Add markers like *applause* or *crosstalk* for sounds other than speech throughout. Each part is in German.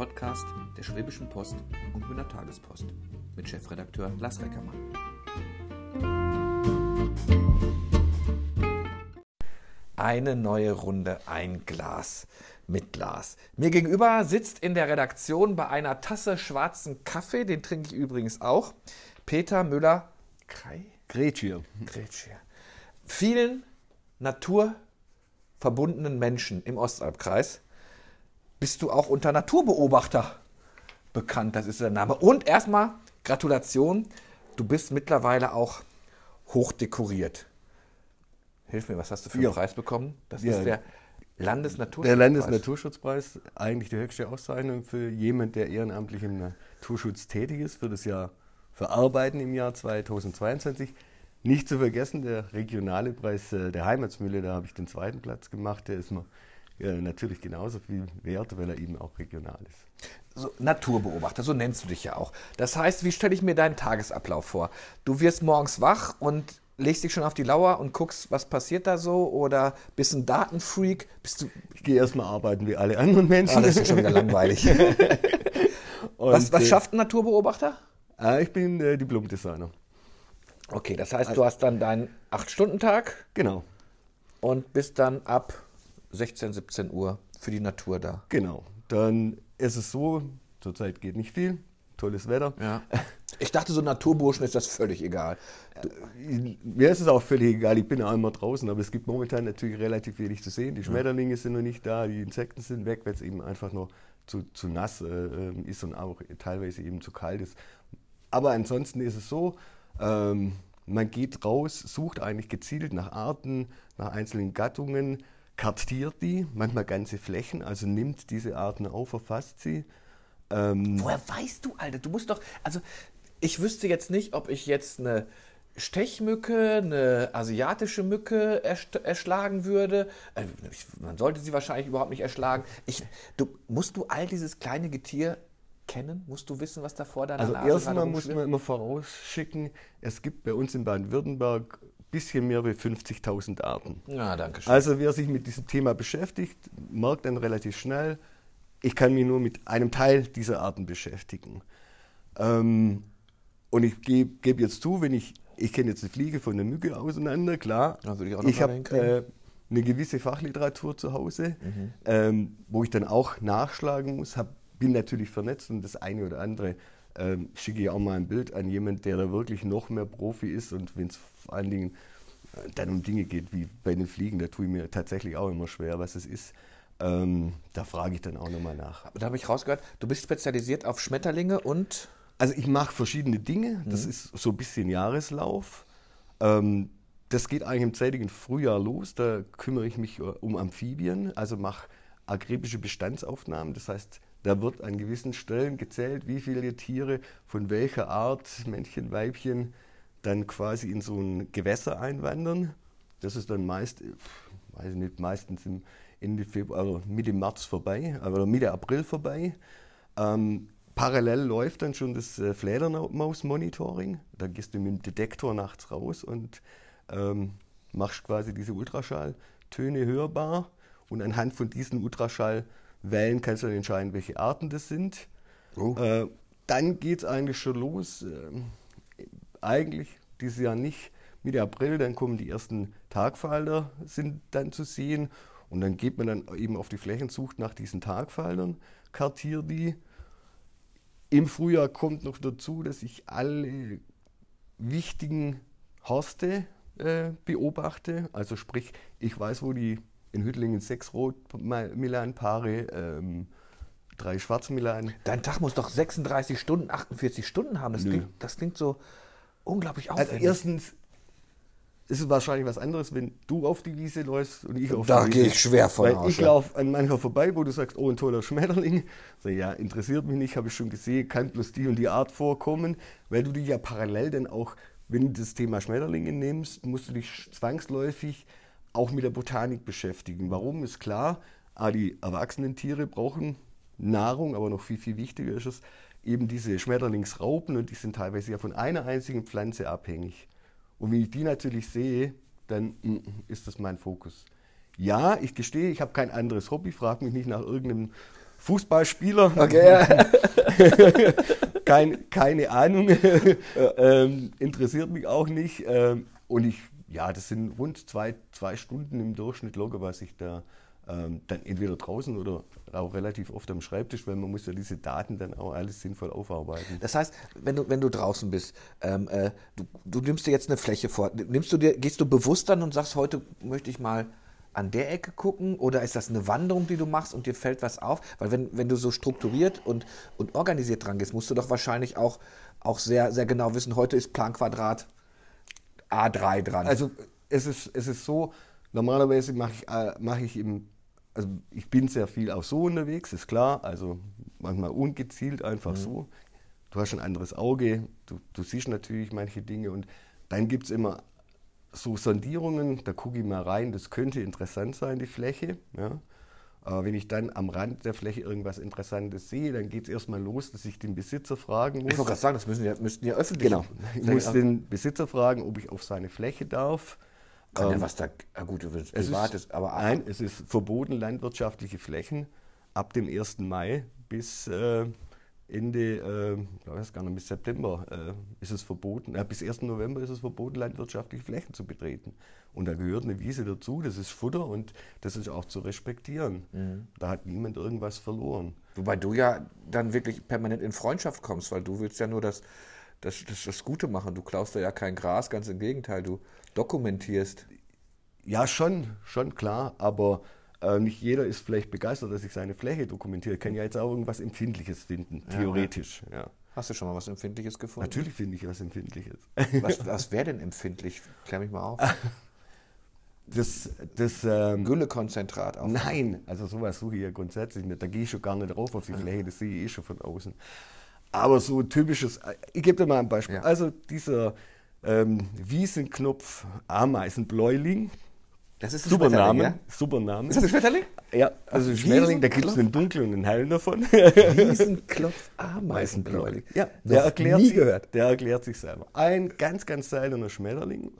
Podcast der Schwäbischen Post und Müller Tagespost mit Chefredakteur Lars Reckermann. Eine neue Runde, ein Glas mit Glas. Mir gegenüber sitzt in der Redaktion bei einer Tasse schwarzen Kaffee, den trinke ich übrigens auch, Peter Müller Krei? Gretschier. Gretschier. Vielen naturverbundenen Menschen im Ostalbkreis bist du auch unter Naturbeobachter bekannt. Das ist der Name. Und erstmal Gratulation, du bist mittlerweile auch hochdekoriert. Hilf mir, was hast du für einen Ja. Preis bekommen? Das Ja. ist der Landesnaturschutzpreis. Der Landesnaturschutzpreis, eigentlich die höchste Auszeichnung für jemand, der ehrenamtlich im Naturschutz tätig ist, für das Jahr für Arbeiten im Jahr 2022. Nicht zu vergessen, der regionale Preis äh, der Heimatsmühle, da habe ich den zweiten Platz gemacht. Der ist mir natürlich genauso viel wert, weil er eben auch regional ist. so Naturbeobachter, so nennst du dich ja auch. Das heißt, wie stelle ich mir deinen Tagesablauf vor? Du wirst morgens wach und legst dich schon auf die Lauer und guckst, was passiert da so? Oder bist ein Datenfreak? Bist du. Ich gehe erstmal arbeiten wie alle anderen Menschen. Ah, das ist schon wieder langweilig. *laughs* Was was äh, schafft ein Naturbeobachter? äh, ich bin äh, Diplom-Designer. Okay, das heißt, du hast dann deinen 8-Stunden-Tag Genau, und bist dann ab 16, 17 Uhr für die Natur da. genau. Dann ist es so, zurzeit geht nicht viel, tolles Wetter. Ja. *laughs* Ich dachte, so Naturburschen ist das völlig egal. Mir ist es auch völlig egal, ich bin auch immer draußen, aber es gibt momentan natürlich relativ wenig zu sehen. Die Schmetterlinge sind noch nicht da, die Insekten sind weg, weil es eben einfach noch zu, zu nass äh, ähm, ist und auch teilweise eben zu kalt ist. Aber ansonsten ist es so, ähm, man geht raus, sucht eigentlich gezielt nach Arten, nach einzelnen Gattungen, kartiert die, manchmal ganze Flächen, also nimmt diese Arten auf, erfasst sie. Ähm, Woher weißt du, Alter? Du musst doch, also ich wüsste jetzt nicht, ob ich jetzt eine Stechmücke, eine asiatische Mücke erschlagen würde. Äh, ich- Man sollte sie wahrscheinlich überhaupt nicht erschlagen. Ich, du, musst du all dieses kleine Getier kennen? Musst du wissen, was da vor deiner Also Nase erstmal gerade muss man immer vorausschicken, es gibt bei uns in Baden-Württemberg bisschen mehr wie 50.000 Arten. Ja, danke schön. Also wer sich mit diesem Thema beschäftigt, merkt dann relativ schnell, ich kann mich nur mit einem Teil dieser Arten beschäftigen. Ähm, und ich gebe geb jetzt zu, wenn ich, ich kenne jetzt eine Fliege von einer Mücke auseinander, klar. Würde ich ich habe äh, eine gewisse Fachliteratur zu Hause, Mhm. ähm, wo ich dann auch nachschlagen muss. Hab, bin natürlich vernetzt und das eine oder andere ähm, schicke ich auch mal ein Bild an jemanden, der da wirklich noch mehr Profi ist. Und wenn es vor allen Dingen äh, dann um Dinge geht wie bei den Fliegen, da tue ich mir tatsächlich auch immer schwer, was es ist. Ähm, da frage ich dann auch nochmal nach. da habe ich rausgehört, du bist spezialisiert auf Schmetterlinge und Also ich mache verschiedene Dinge. Das Mhm. ist so ein bisschen Jahreslauf. Ähm, das geht eigentlich im zeitigen Frühjahr los. Da kümmere ich mich äh, um Amphibien, also mache akribische Bestandsaufnahmen. Das heißt, da wird an gewissen Stellen gezählt, wie viele Tiere von welcher Art, Männchen, Weibchen, dann quasi in so ein Gewässer einwandern. Das ist dann meist, äh, weiß ich nicht, meistens im Ende Februar, also Mitte März vorbei, aber Mitte April vorbei. Ähm, parallel läuft dann schon das äh, Fledermaus-Monitoring. Da gehst du mit dem Detektor nachts raus und ähm, machst quasi diese Ultraschalltöne hörbar. Und anhand von diesen Ultraschallwellen kannst du dann entscheiden, welche Arten das sind. Oh. Äh, dann geht es eigentlich schon los. ähm, eigentlich dieses Jahr nicht. Mitte April, dann kommen die ersten Tagfalter, sind dann zu sehen. Und dann geht man dann eben auf die Flächen, sucht nach diesen Tagfaltern, kartiert die. Im Frühjahr kommt noch dazu, dass ich alle wichtigen Horste äh, beobachte. Also sprich, ich weiß, wo die in Hüttlingen sechs Rotmilan-Paare, ähm, drei Schwarzmilan, dein Tag muss doch 36 Stunden, 48 Stunden haben. Das, klingt, das klingt so unglaublich Also aufwendig. erstens ist es wahrscheinlich was anderes, wenn du auf die Wiese läufst und ich auf Da die gehe Wiese. ich schwer von Weil aus, ich ja. laufe an mancher vorbei, wo du sagst, oh, ein toller Schmetterling. Sag, ja, interessiert mich nicht, habe ich schon gesehen, kann bloß die und die Art vorkommen, weil du dich ja parallel dann auch, wenn du das Thema Schmetterlinge nimmst, musst du dich zwangsläufig auch mit der Botanik beschäftigen. Warum ist klar, ah, die erwachsenen Tiere brauchen Nahrung, aber noch viel, viel wichtiger ist es, eben diese Schmetterlingsraupen und die sind teilweise ja von einer einzigen Pflanze abhängig. Und wenn ich die natürlich sehe, dann mm, ist das mein Fokus. Ja, ich gestehe, ich habe kein anderes Hobby, frage mich nicht nach irgendeinem Fußballspieler. Okay. *laughs* Kein, keine Ahnung. ähm, interessiert mich auch nicht. Ähm, und ich, ja, das sind rund zwei, zwei Stunden im Durchschnitt locker, was ich da ähm, dann entweder draußen oder auch relativ oft am Schreibtisch, weil man muss ja diese Daten dann auch alles sinnvoll aufarbeiten. Das heißt, wenn du, wenn du draußen bist, ähm, äh, du, du nimmst dir jetzt eine Fläche vor, nimmst du dir, gehst du bewusst dann und sagst, heute möchte ich mal an der Ecke gucken oder ist das eine Wanderung, die du machst und dir fällt was auf? Weil wenn, wenn du so strukturiert und, und organisiert dran gehst, musst du doch wahrscheinlich auch, auch sehr, sehr genau wissen, heute ist Planquadrat A3 dran. Also es ist, es ist so, normalerweise mache ich, äh, mache ich im, also ich bin sehr viel auch so unterwegs, ist klar, also manchmal ungezielt einfach mhm. so. Du hast ein anderes Auge, du, du siehst natürlich manche Dinge und dann gibt es immer so Sondierungen, da gucke ich mal rein, das könnte interessant sein, die Fläche. Ja. Aber wenn ich dann am Rand der Fläche irgendwas Interessantes sehe, dann geht es erstmal los, dass ich den Besitzer fragen muss. Ich wollte gerade sagen, das müssen ja, müssten ja öffentlich Genau. Ich muss den Besitzer fragen, ob ich auf seine Fläche darf. Kann ähm, ja was da, ah gut, es privat ist, aber. Nein, es ist verboten, landwirtschaftliche Flächen ab dem 1. Mai bis. Äh, Ende, äh, ich weiß gar nicht, bis September äh, ist es verboten, äh, bis 1. November ist es verboten, landwirtschaftliche Flächen zu betreten. Und da gehört eine Wiese dazu, das ist Futter und das ist auch zu respektieren. Mhm. Da hat niemand irgendwas verloren. Wobei du ja dann wirklich permanent in Freundschaft kommst, weil du willst ja nur das, das, das, das Gute machen. Du klaust da ja kein Gras, ganz im Gegenteil, du dokumentierst. Ja, schon, schon klar, aber äh, nicht jeder ist vielleicht begeistert, dass ich seine Fläche dokumentiere. Ich kann ja jetzt auch irgendwas Empfindliches finden, theoretisch. Ja. ja. Hast du schon mal was Empfindliches gefunden? Natürlich finde ich was Empfindliches. Was, *laughs* was wäre denn empfindlich? Klär mich mal auf. *laughs* Das, das ähm, Güllekonzentrat auch. Nein, also sowas suche ich ja grundsätzlich nicht. Da gehe ich schon gar nicht drauf auf die Fläche, das sehe ich eh schon von außen. Aber so typisches, ich gebe dir mal ein Beispiel. Ja. Also dieser ähm, Wiesenknopf Ameisenbläuling, das ist ein super Name. Ja? Super Name. Ist das ein Schmetterling? Ja, also Schmetterling, da gibt es einen dunklen und einen hellen davon. *laughs* Riesenklopf Ameisenbläuling. Ja, der erklärt, nie sich, gehört. der erklärt sich selber. Ein ganz, ganz seltener Schmetterling,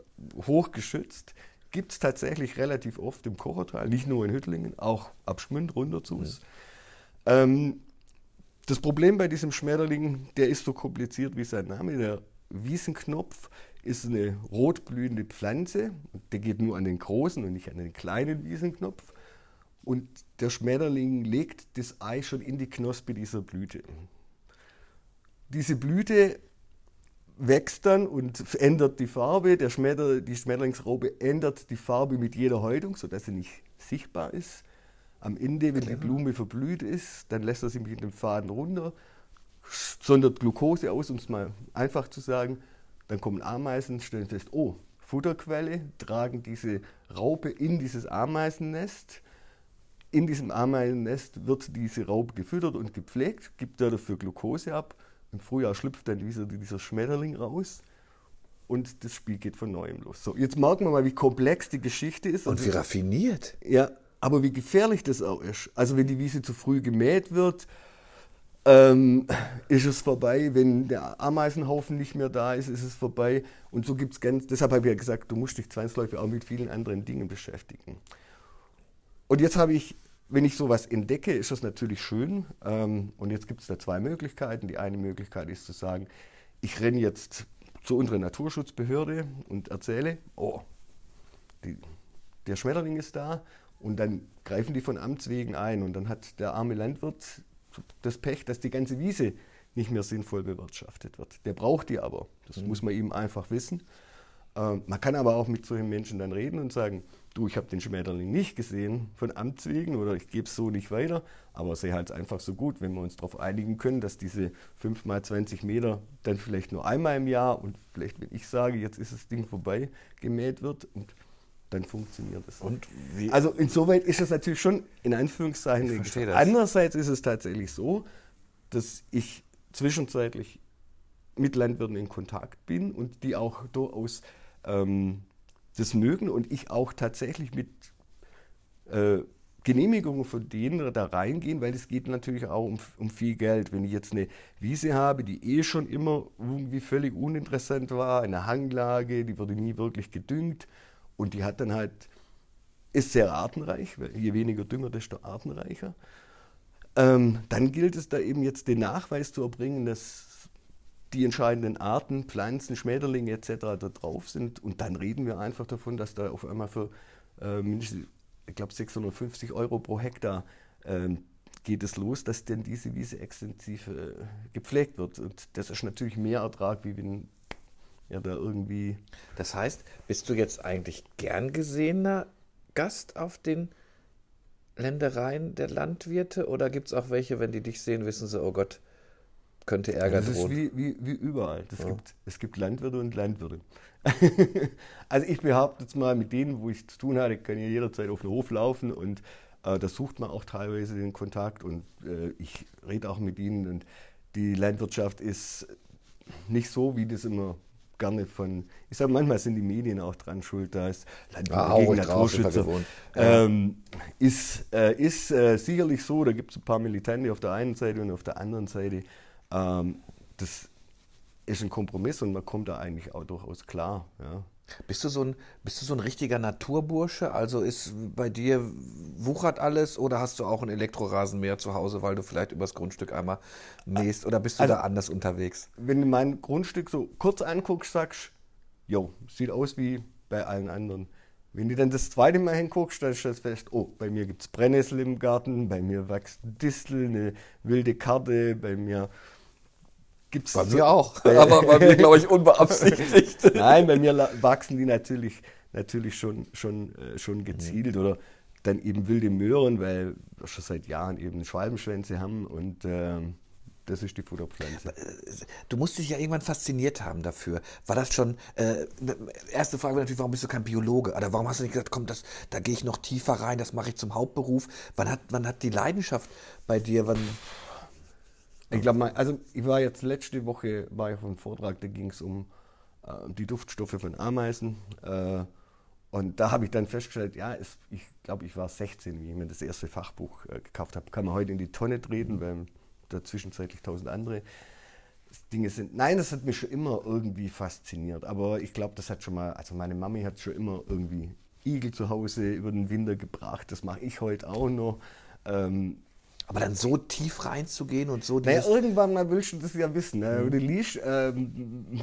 hochgeschützt, gibt es tatsächlich relativ oft im Kochertal, nicht nur in Hüttlingen, auch ab Schmünd runter zu uns. Ja. Ähm, das Problem bei diesem Schmetterling, der ist so kompliziert wie sein Name, der Wiesenknopf ist eine rotblühende Pflanze. Der geht nur an den großen und nicht an den kleinen Wiesenknopf. Und der Schmetterling legt das Ei schon in die Knospe dieser Blüte. Diese Blüte wächst dann und ändert die Farbe. Der Schmetter, die Schmetterlingsraupe ändert die Farbe mit jeder Häutung, sodass sie nicht sichtbar ist. Am Ende, wenn die Blume verblüht ist, dann lässt er sie mit dem Faden runter, sondert Glucose aus, um es mal einfach zu sagen, dann kommen Ameisen, stellen fest, oh, Futterquelle, tragen diese Raupe in dieses Ameisennest. In diesem Ameisennest wird diese Raupe gefüttert und gepflegt, gibt dafür Glucose ab. Im Frühjahr schlüpft dann dieser, dieser Schmetterling raus und das Spiel geht von neuem los. So, jetzt merken wir mal, wie komplex die Geschichte ist. Und wie raffiniert. Ja, aber wie gefährlich das auch ist. Also wenn die Wiese zu früh gemäht wird, ähm, ist es vorbei. Wenn der Ameisenhaufen nicht mehr da ist, ist es vorbei. Und so gibt es ganz, deshalb habe ich ja gesagt, du musst dich zwangsläufig auch mit vielen anderen Dingen beschäftigen. Und jetzt habe ich, wenn ich sowas entdecke, ist das natürlich schön. Ähm, und jetzt gibt es da zwei Möglichkeiten. Die eine Möglichkeit ist zu sagen, ich renne jetzt zu unserer Naturschutzbehörde und erzähle, oh, die, der Schmetterling ist da. Und dann greifen die von Amts wegen ein. Und dann hat der arme Landwirt das Pech, dass die ganze Wiese nicht mehr sinnvoll bewirtschaftet wird. Der braucht die aber. Das mhm. muss man ihm einfach wissen. Ähm, man kann aber auch mit solchen Menschen dann reden und sagen, du, ich habe den Schmetterling nicht gesehen von Amts wegen oder ich gebe es so nicht weiter, aber sehe halt einfach so gut, wenn wir uns darauf einigen können, dass diese 5 mal 20 Meter dann vielleicht nur einmal im Jahr und vielleicht, wenn ich sage, jetzt ist das Ding vorbei, gemäht wird und dann funktioniert es. also insoweit ist es natürlich schon in Anführungszeichen. Ich verstehe das. Andererseits ist es tatsächlich so, dass ich zwischenzeitlich mit Landwirten in Kontakt bin und die auch durchaus ähm, das mögen und ich auch tatsächlich mit äh, Genehmigungen von denen da reingehen, weil es geht natürlich auch um, um, viel Geld. Wenn ich jetzt eine Wiese habe, die eh schon immer irgendwie völlig uninteressant war, eine Hanglage, die wurde nie wirklich gedüngt, und die hat dann halt, ist sehr artenreich, weil je weniger Dünger, desto artenreicher. Ähm, dann gilt es da eben jetzt den Nachweis zu erbringen, dass die entscheidenden Arten, Pflanzen, Schmetterlinge etc. da drauf sind. Und dann reden wir einfach davon, dass da auf einmal für äh, mindestens, ich glaube, 650 Euro pro Hektar ähm, geht es los, dass denn diese Wiese extensiv äh, gepflegt wird. Und das ist natürlich mehr Ertrag, wie wenn ja da irgendwie. Das heißt, bist du jetzt eigentlich gern gesehener Gast auf den Ländereien der Landwirte oder gibt es auch welche, wenn die dich sehen, wissen sie, oh Gott, könnte Ärger das drohen? ist wie, wie, wie überall. Das Ja. gibt, es gibt Landwirte und Landwirte. *laughs* also ich behaupte jetzt mal, mit denen, wo ich zu tun hatte, kann ich jederzeit auf den Hof laufen und äh, da sucht man auch teilweise den Kontakt und äh, ich rede auch mit ihnen und die Landwirtschaft ist nicht so, wie das immer gerne von, ich sage manchmal sind die Medien auch dran schuld, da ist Landwirte Ah, gegen Naturschützer. Ähm, ist äh, ist äh, sicherlich so, da gibt es ein paar Militante auf der einen Seite und auf der anderen Seite. Ähm, das ist ein Kompromiss und man kommt da eigentlich auch durchaus klar. Ja. Bist du so ein, bist du so ein richtiger Naturbursche? Also ist bei dir wuchert alles oder hast du auch ein Elektrorasenmäher zu Hause, weil du vielleicht übers Grundstück einmal mähst oder bist du Also- da anders unterwegs? Wenn du mein Grundstück so kurz anguckst, sagst jo, sieht aus wie bei allen anderen. Wenn du dann das zweite Mal hinguckst, dann stellst du fest, oh, bei mir gibt es Brennnessel im Garten, bei mir wächst Distel, eine wilde Karte, bei mir gibt es... Bei mir auch, *laughs* aber bei mir glaube ich unbeabsichtigt. *laughs* Nein, bei mir wachsen die natürlich, natürlich schon, schon, äh, schon gezielt oder dann eben wilde Möhren, weil wir schon seit Jahren eben Schwalbenschwänze haben und ähm, das ist die Futterpflanze. Du musst dich ja irgendwann fasziniert haben dafür. War das schon, äh, ne- erste Frage wäre natürlich, warum bist du kein Biologe? Oder warum hast du nicht gesagt, komm, das, da gehe ich noch tiefer rein, das mache ich zum Hauptberuf? Wann hat, wann hat die Leidenschaft bei dir, wann, Ich glaube also ich war jetzt letzte Woche war ich auf einem Vortrag, da ging es um äh, die Duftstoffe von Ameisen. Äh, und da habe ich dann festgestellt, ja, es, ich glaube, ich war 16, wie ich mir das erste Fachbuch äh, gekauft habe. Kann man heute in die Tonne treten, weil da zwischenzeitlich tausend andere Dinge sind. Nein, das hat mich schon immer irgendwie fasziniert. Aber ich glaube, das hat schon mal, also meine Mami hat schon immer irgendwie Igel zu Hause über den Winter gebracht. Das mache ich heute auch noch. Ähm, aber dann so tief reinzugehen und so naja, irgendwann mal willst du das ja wissen. Ne? Du liest ähm,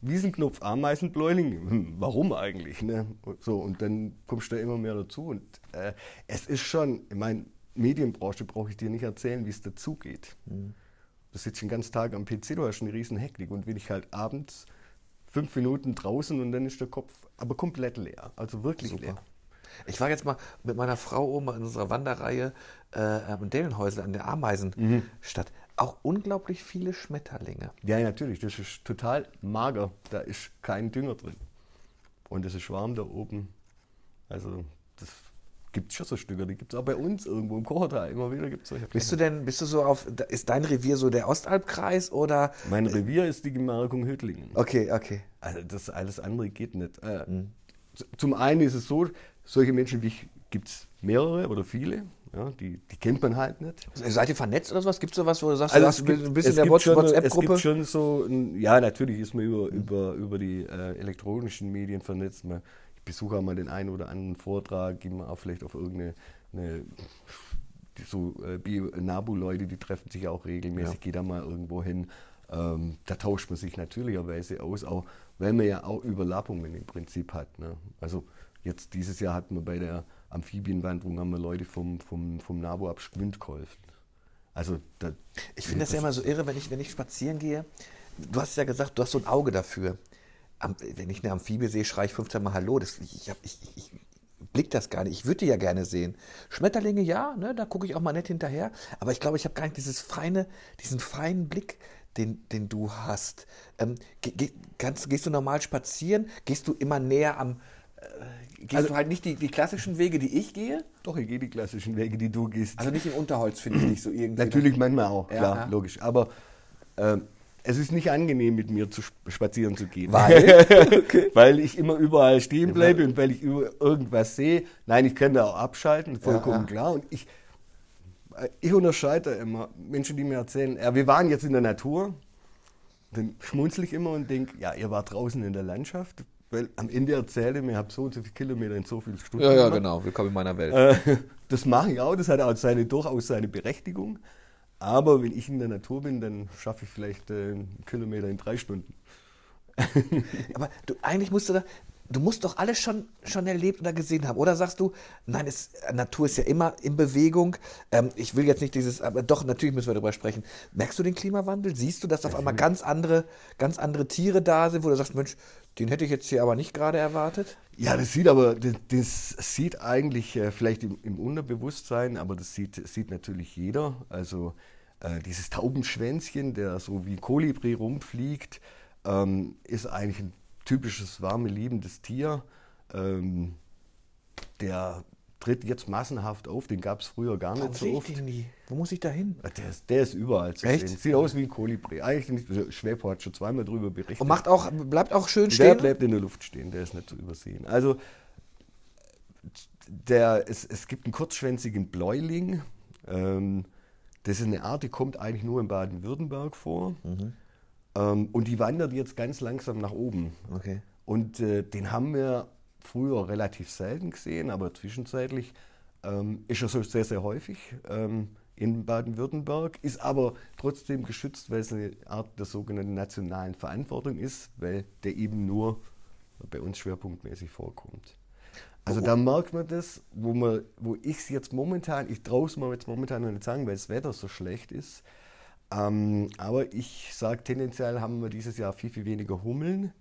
Wiesenknopf, Ameisenbläuling, *laughs* warum eigentlich? Ne? Und So, und dann kommst du da immer mehr dazu. Und äh, es ist schon, ich meine, Medienbranche brauche ich dir nicht erzählen, wie es dazugeht. Du sitzt den ganzen Tag am PC, du hast eine riesen Hektik. Und wenn ich halt abends fünf Minuten draußen und dann ist der Kopf aber komplett leer. Also wirklich Super. leer. Ich war jetzt mal mit meiner Frau oben in unserer Wanderreihe äh, am Dellenhäusel an der Ameisenstadt. Auch unglaublich viele Schmetterlinge. Ja, natürlich, das ist total mager. Da ist kein Dünger drin. Und es ist warm da oben. Also, das gibt schon so Stücke. Die gibt es auch bei uns irgendwo im Kochertal. Immer wieder gibt es solche Bist du denn, bist du so auf, ist dein Revier so der Ostalbkreis oder? Mein Revier ist die Gemarkung Hüttlingen. Okay, okay. Also, das alles andere geht nicht. Äh, Mhm. Zum einen ist es so, solche Menschen wie ich gibt es mehrere oder viele. Ja, die, die kennt man halt nicht. Seid ihr vernetzt oder sowas? Gibt es sowas, wo du sagst, Also du hast gibt, ein bisschen der schon, es WhatsApp-Gruppe? gibt schon so, ein, ja, natürlich ist man über, über, über die äh, elektronischen Medien vernetzt. Man, ich besuche auch mal den einen oder anderen Vortrag, gehe mal auch vielleicht auf irgendeine, eine, die so äh, Bio-Nabu-Leute, die treffen sich auch regelmäßig, Ja. gehe da mal irgendwo hin. Ähm, da tauscht man sich natürlicherweise aus, auch weil man ja auch Überlappungen im Prinzip hat. Ne? Also jetzt dieses Jahr hatten wir bei der Amphibienwanderung haben wir Leute vom, vom, vom NABU ab Schwind geholfen. Also da, Ich finde das ja immer so irre, wenn ich, wenn ich spazieren gehe. Du hast ja gesagt, du hast so ein Auge dafür. Am, wenn ich eine Amphibie sehe, schreie ich 15 Mal Hallo. Das, ich, ich, hab- ich, ich blick das gar nicht. Ich würde die ja gerne sehen. Schmetterlinge, ja, ne, da gucke ich auch mal nett hinterher. Aber ich glaube, ich habe gar nicht dieses feine, diesen feinen Blick, den, den du hast. Ähm, ge, ge, kannst, gehst du normal spazieren? Gehst du immer näher am. Äh, gehst Also- du halt nicht die, die klassischen Wege, die ich gehe? Doch, ich gehe die klassischen Wege, die du gehst. Also nicht im Unterholz, finde ich nicht so irgendwie. Natürlich manchmal auch, Ja, klar, ja. logisch. Aber ähm, es ist nicht angenehm, mit mir zu sp- spazieren zu gehen. Weil? *laughs* Okay. weil ich immer überall stehen bleibe und weil ich über irgendwas sehe. Nein, ich kann da auch abschalten, vollkommen ja. klar. Und ich, äh, ich unterscheide da immer Menschen, die mir erzählen, ja, wir waren jetzt in der Natur. Dann schmunzel ich immer und denke, ja, ihr wart draußen in der Landschaft. Weil am Ende erzähle ich mir, ich habe so und so viele Kilometer in so vielen Stunden. Ja, ja, gemacht. genau. Willkommen in meiner Welt. Äh, das mache ich auch, das hat auch seine, durchaus seine Berechtigung. Aber wenn ich in der Natur bin, dann schaffe ich vielleicht äh, einen Kilometer in drei Stunden. *laughs* Aber du, eigentlich musst du da, du musst doch alles schon, schon erlebt oder gesehen haben. Oder sagst du, nein, es, Natur ist ja immer in Bewegung. Ähm, ich will jetzt nicht dieses, aber doch, natürlich müssen wir darüber sprechen. Merkst du den Klimawandel? Siehst du, dass auf einmal ganz andere, ganz andere Tiere da sind, wo du sagst, Mensch, den hätte ich jetzt hier aber nicht gerade erwartet? Ja, das sieht aber, das, das sieht eigentlich äh, vielleicht im, im, Unterbewusstsein, aber das sieht, sieht natürlich jeder. Also äh, dieses Taubenschwänzchen, der so wie Kolibri rumfliegt, ähm, ist eigentlich ein typisches warme, liebendes Tier. Ähm, der tritt jetzt massenhaft auf, den gab es früher gar Warum nicht so ich oft. den nie? Wo muss ich da hin? Der ist, der ist überall zu Echt? sehen. Sieht aus wie ein Kolibri. Eigentlich nicht. Schwäbo hat schon zweimal darüber berichtet. Und macht auch, bleibt auch schön Der stehen? bleibt in der Luft stehen, der ist nicht zu übersehen. Also der, es, es gibt einen kurzschwänzigen Bläuling. Ähm, das ist eine Art, die kommt eigentlich nur in Baden-Württemberg vor. Ähm, und die wandert jetzt ganz langsam nach oben. Okay. Und äh, den haben wir früher relativ selten gesehen, aber zwischenzeitlich ähm, ist er so sehr, sehr häufig ähm, in Baden-Württemberg, ist aber trotzdem geschützt, weil es eine Art der sogenannten nationalen Verantwortung ist, weil der eben nur bei uns schwerpunktmäßig vorkommt. Also da merkt man das, wo, wo ich es jetzt momentan, ich traue es mir jetzt momentan noch nicht sagen, weil das Wetter so schlecht ist, ähm, aber ich sage, tendenziell haben wir dieses Jahr viel, viel weniger Hummeln.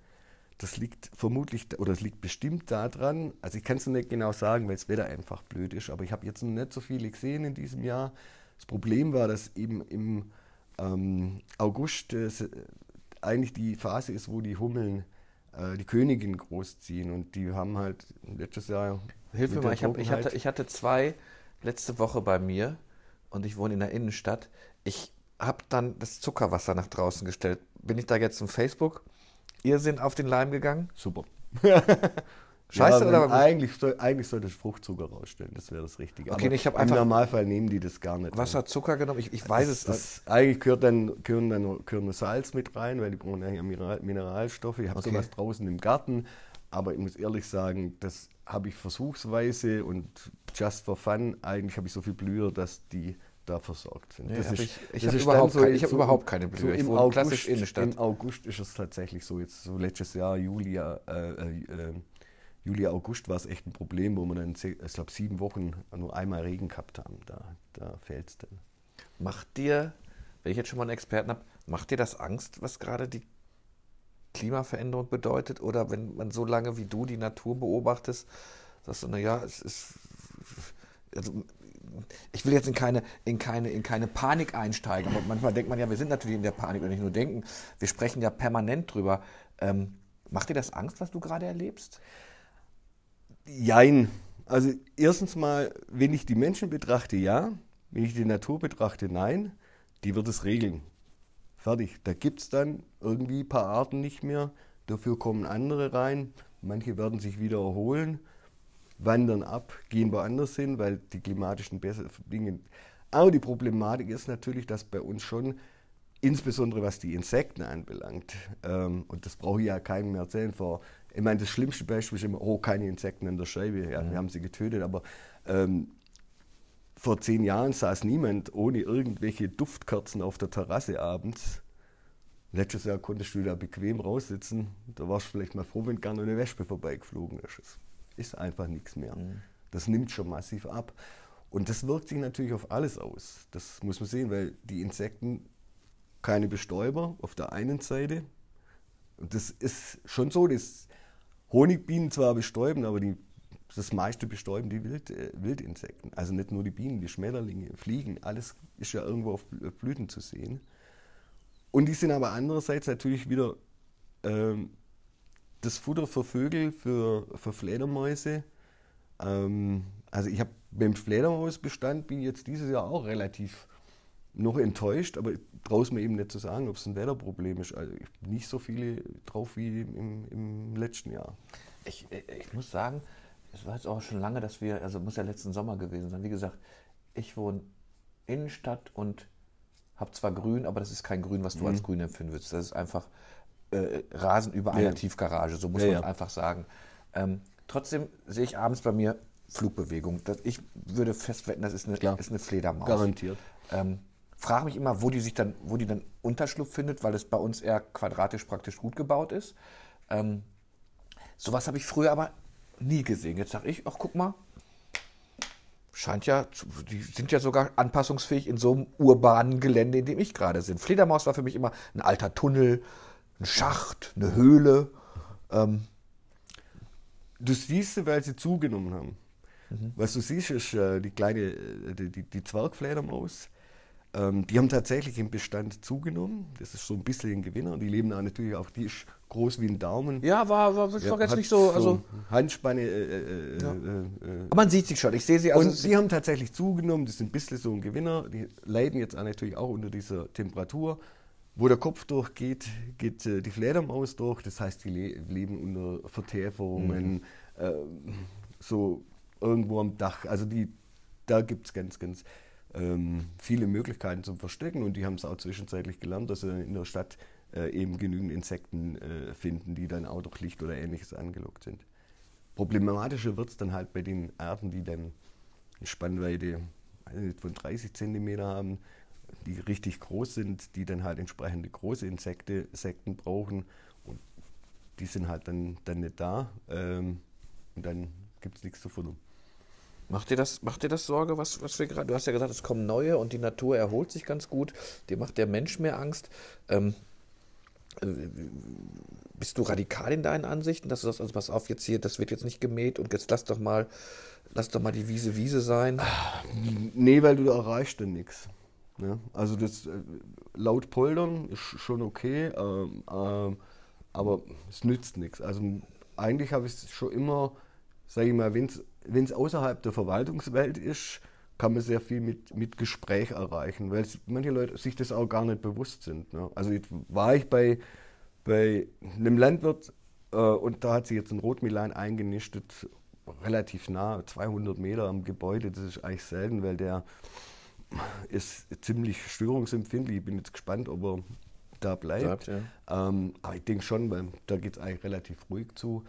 Das liegt vermutlich oder es liegt bestimmt daran, also ich kann es nicht genau sagen, weil das Wetter einfach blöd ist, aber ich habe jetzt noch nicht so viele gesehen in diesem Jahr. Das Problem war, dass eben im ähm, August äh, eigentlich die Phase ist, wo die Hummeln äh, die Königin großziehen und die haben halt letztes Jahr. Hilf mir mal, ich, hab, ich, hatte, ich hatte zwei letzte Woche bei mir und ich wohne in der Innenstadt. Ich habe dann das Zuckerwasser nach draußen gestellt. Bin ich da jetzt im Facebook Irrsinn auf den Leim gegangen? Super. *laughs* Scheiße ja, oder was? eigentlich, eigentlich sollte ich Fruchtzucker rausstellen, das wäre das Richtige. Okay, ich hab Im einfach- Normalfall nehmen die das gar nicht. Wasser, Zucker genommen? Ich, ich weiß es. Das, eigentlich gehört dann, gehören dann gehören Salz mit rein, weil die brauchen ja Mineral, Mineralstoffe. Ich habe Okay. sowas draußen im Garten, aber ich muss ehrlich sagen, das habe ich versuchsweise und just for fun. Eigentlich habe ich so viel Blüher, dass die da versorgt sind. Nee, das ist, ich- ich das hab ist überhaupt ich hab überhaupt keine Blüher. Ich im wohne August, klassisch Innenstadt. Im August ist es tatsächlich so, jetzt so letztes Jahr, Juli, äh, äh, äh, Juli, August war es echt ein Problem, wo wir dann, ich glaube, sieben Wochen nur einmal Regen gehabt haben. Da, da fällt es dann. Macht dir, wenn ich jetzt schon mal einen Experten habe, macht dir das Angst, was gerade die Klimaveränderung bedeutet? Oder wenn man so lange wie du die Natur beobachtest, sagst du, naja, es ist. Also, ich will jetzt in keine, in, keine, in keine Panik einsteigen, aber manchmal denkt man ja, wir sind natürlich in der Panik und nicht nur denken, wir sprechen ja permanent drüber. Ähm, macht dir das Angst, was du gerade erlebst? Jein. Also erstens mal, wenn ich die Menschen betrachte, ja. Wenn ich die Natur betrachte, nein. Die wird es regeln. Fertig. Da gibt es dann irgendwie ein paar Arten nicht mehr. Dafür kommen andere rein. Manche werden sich wieder erholen, wandern ab, gehen woanders hin, weil die klimatischen Dinge. Aber die Problematik ist natürlich, dass bei uns schon, insbesondere was die Insekten anbelangt, ähm, und das brauche ich ja keinem mehr erzählen, vor, ich meine, das schlimmste Beispiel ist immer, oh, keine Insekten an der Scheibe, ja, wir haben sie getötet, aber ähm, vor zehn Jahren saß niemand ohne irgendwelche Duftkerzen auf der Terrasse abends. Letztes Jahr konntest du da bequem raussitzen. Da warst du vielleicht mal froh, wenn gar noch eine Wespe vorbeigeflogen ist. Ist einfach nichts mehr. Das nimmt schon massiv ab. Und das wirkt sich natürlich auf alles aus. Das muss man sehen, weil die Insekten keine Bestäuber auf der einen Seite. Und das ist schon so, dass Honigbienen zwar bestäuben, aber die, das meiste bestäuben die Wild, äh, Wildinsekten. Also nicht nur die Bienen, die Schmetterlinge, Fliegen, alles ist ja irgendwo auf Blü- Blüten zu sehen. Und die sind aber andererseits natürlich wieder ähm, das Futter für Vögel, für, für Fledermäuse. Ähm, also ich habe beim Fledermausbestand bin ich jetzt dieses Jahr auch relativ noch enttäuscht, aber traue es mir eben nicht zu sagen, ob es ein Wetterproblem ist. Also ich, nicht so viele drauf wie im, im letzten Jahr. Ich, ich muss sagen, es war jetzt auch schon lange, dass wir, also muss ja letzten Sommer gewesen sein. Wie gesagt, ich wohne Innenstadt und habe zwar Grün, aber das ist kein Grün, was du als Grün empfinden würdest. Das ist einfach äh, Rasen über einer Ja. Tiefgarage, so muss Ja, man ja. einfach sagen. Ähm, trotzdem sehe ich abends bei mir Flugbewegung. Das, ich würde festwetten, das ist eine, Klar. ist eine Fledermaus. Garantiert. Ähm, frage mich immer, wo die sich dann, wo die dann Unterschlupf findet, weil es bei uns eher quadratisch praktisch gut gebaut ist. Ähm, sowas habe ich früher aber nie gesehen. Jetzt sage ich, ach guck mal, scheint ja, die sind ja sogar anpassungsfähig in so einem urbanen Gelände, in dem ich gerade bin. Fledermaus war für mich immer ein alter Tunnel, ein Schacht, eine Höhle. Ähm, Du siehst sie, weil sie zugenommen haben. Mhm. Was du siehst, ist äh, die kleine, äh, die, die, die Zwergfledermaus. Ähm, die haben tatsächlich im Bestand zugenommen. Das ist so ein bisschen ein Gewinner. Die leben auch natürlich auch, die ist groß wie ein Daumen. ja, war, war, war Ja, jetzt nicht so. Also, Handspanne. Äh, äh, Ja. äh, äh, aber man sieht sie schon. Ich sehe sie also. und die haben tatsächlich zugenommen, die sind ein bisschen so ein Gewinner, die leiden jetzt auch natürlich auch unter dieser Temperatur. Wo der Kopf durchgeht, geht äh, die Fledermaus durch, das heißt, die le leben unter Vertäferungen, äh, so irgendwo am Dach. Also die, da gibt es ganz, ganz ähm, viele Möglichkeiten zum Verstecken und die haben es auch zwischenzeitlich gelernt, dass sie in der Stadt äh, eben genügend Insekten äh, finden, die dann auch durch Licht oder ähnliches angelockt sind. Problematischer wird es dann halt bei den Arten, die dann eine Spannweite nicht, von 30 cm haben, die richtig groß sind, die dann halt entsprechende große Insekte, Insekten brauchen und die sind halt dann, dann nicht da ähm, und dann gibt es nichts zu futtern. Macht dir das, macht dir das Sorge, was, was wir gerade, du hast ja gesagt, es kommen neue und die Natur erholt sich ganz gut. Dir macht der Mensch mehr Angst. Ähm, äh, bist du radikal in deinen Ansichten, dass du sagst, also pass auf, jetzt hier, das wird jetzt nicht gemäht und jetzt lass doch mal, lass doch mal die Wiese Wiese sein. Nee, weil du erreichst dann nichts. Ne? Also das äh, laut Poldern ist schon okay, ähm, ähm, aber es nützt nichts. Also eigentlich habe ich es schon immer, sage ich mal, wenn es außerhalb der Verwaltungswelt ist, kann man sehr viel mit, mit Gespräch erreichen, weil manche Leute sich das auch gar nicht bewusst sind. Ne? Also jetzt war ich bei, bei einem Landwirt äh, und da hat sich jetzt ein Rotmilan eingenistet, relativ nah, 200 Meter am Gebäude. Das ist eigentlich selten, weil der ist ziemlich störungsempfindlich. Ich bin jetzt gespannt, ob er da bleibt. Bleibt, ähm, aber ich denke schon, weil da geht es eigentlich relativ ruhig zu.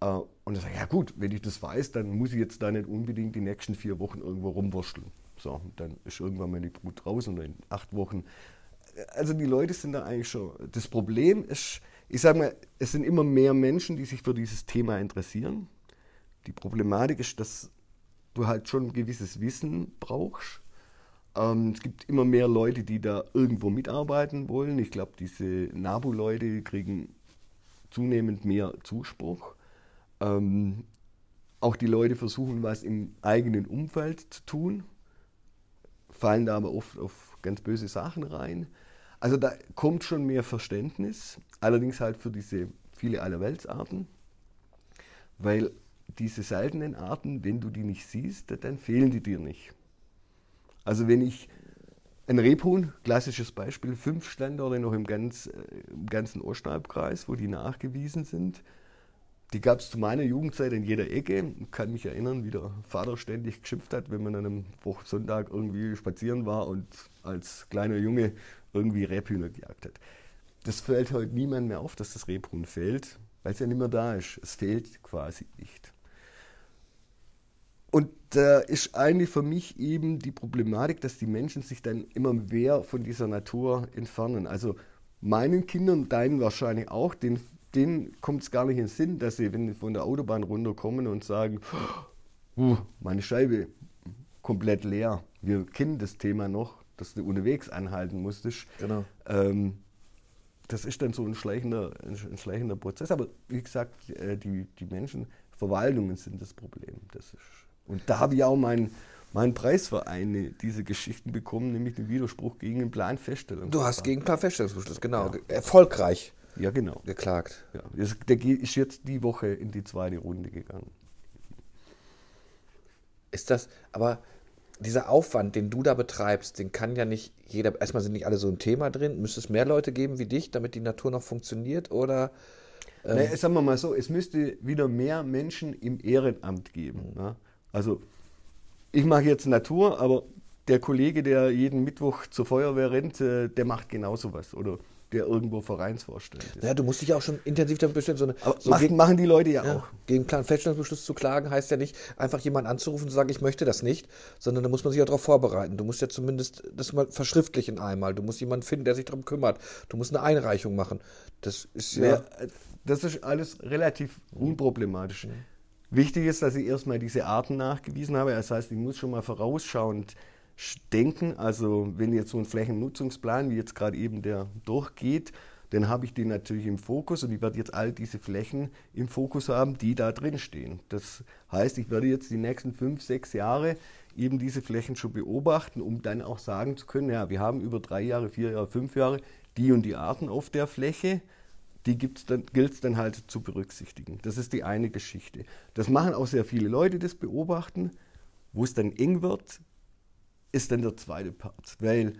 Äh, und ich sage, ja gut, wenn ich das weiß, dann muss ich jetzt da nicht unbedingt die nächsten vier Wochen irgendwo rumwurschteln. So, dann ist irgendwann mal die Brut draußen oder in acht Wochen. Also die Leute sind da eigentlich schon. Das Problem ist, ich sage mal, es sind immer mehr Menschen, die sich für dieses Thema interessieren. Die Problematik ist, dass du halt schon ein gewisses Wissen brauchst. Ähm, es gibt immer mehr Leute, die da irgendwo mitarbeiten wollen. Ich glaube, diese NABU-Leute kriegen zunehmend mehr Zuspruch. Ähm, auch die Leute versuchen, was im eigenen Umfeld zu tun, fallen da aber oft auf ganz böse Sachen rein. Also da kommt schon mehr Verständnis, allerdings halt für diese viele Allerweltsarten, weil diese seltenen Arten, wenn du die nicht siehst, dann fehlen die dir nicht. Also wenn ich ein Rebhuhn, klassisches Beispiel, fünf Standorte noch im, ganz, äh, im ganzen Osthalbkreis, wo die nachgewiesen sind. Die gab es zu meiner Jugendzeit in jeder Ecke. Ich kann mich erinnern, wie der Vater ständig geschimpft hat, wenn man an einem Sonntag irgendwie spazieren war und als kleiner Junge irgendwie Rebhühner gejagt hat. Das fällt heute niemand mehr auf, dass das Rebhuhn fehlt, weil es ja nicht mehr da ist. Es fehlt quasi nicht. Und da ist eigentlich für mich eben die Problematik, dass die Menschen sich dann immer mehr von dieser Natur entfernen. Also meinen Kindern, deinen wahrscheinlich auch, denen, denen kommt es gar nicht in den Sinn, dass sie, wenn sie von der Autobahn runterkommen und sagen, uh, meine Scheibe komplett leer. Wir kennen das Thema noch, dass du unterwegs anhalten musstest. Genau. Ähm, das ist dann so ein schleichender, ein, ein schleichender Prozess. Aber wie gesagt, äh, die, die Menschen, Verwaltungen sind das Problem. Das ist, und da habe ich auch meinen mein Preis für eine diese Geschichten bekommen, nämlich den Widerspruch gegen den Planfeststellung. Du hast gegen Planfeststellungsbeschluss, genau, ge- erfolgreich Ja, genau. geklagt. Ja, der ist jetzt die Woche in die zweite Runde gegangen. Ist das, aber dieser Aufwand, den du da betreibst, den kann ja nicht jeder, erstmal sind nicht alle so ein Thema drin, müsste es mehr Leute geben wie dich, damit die Natur noch funktioniert oder Ähm. Ne, sagen wir mal so, es müsste wieder mehr Menschen im Ehrenamt geben. Ne? Also ich mache jetzt Natur, aber der Kollege, der jeden Mittwoch zur Feuerwehr rennt, äh, der macht genauso was. Oder der irgendwo Vereinsvorstand ist. Ja, du musst dich ja auch schon intensiv damit beschäftigen. So eine, Aber so machen, gegen, machen die Leute ja, ja, auch. gegen einen klaren Feststellungsbeschluss zu klagen, heißt ja nicht, einfach jemanden anzurufen und zu sagen, ich möchte das nicht, sondern da muss man sich ja darauf vorbereiten. Du musst ja zumindest das mal verschriftlichen einmal. Du musst jemanden finden, der sich darum kümmert. Du musst eine Einreichung machen. Das ist ja. Ja, das ist alles relativ unproblematisch. Wichtig ist, dass ich erstmal diese Arten nachgewiesen habe. Das heißt, ich muss schon mal vorausschauend denken. Also wenn jetzt so ein Flächennutzungsplan, wie jetzt gerade eben der durchgeht, dann habe ich den natürlich im Fokus und ich werde jetzt all diese Flächen im Fokus haben, die da drin stehen. Das heißt, ich werde jetzt die nächsten fünf, sechs Jahre eben diese Flächen schon beobachten, um dann auch sagen zu können, ja, wir haben über drei Jahre, vier Jahre, fünf Jahre die und die Arten auf der Fläche die gilt es dann halt zu berücksichtigen. Das ist die eine Geschichte. Das machen auch sehr viele Leute, das beobachten. Wo es dann eng wird, ist dann der zweite Part. Weil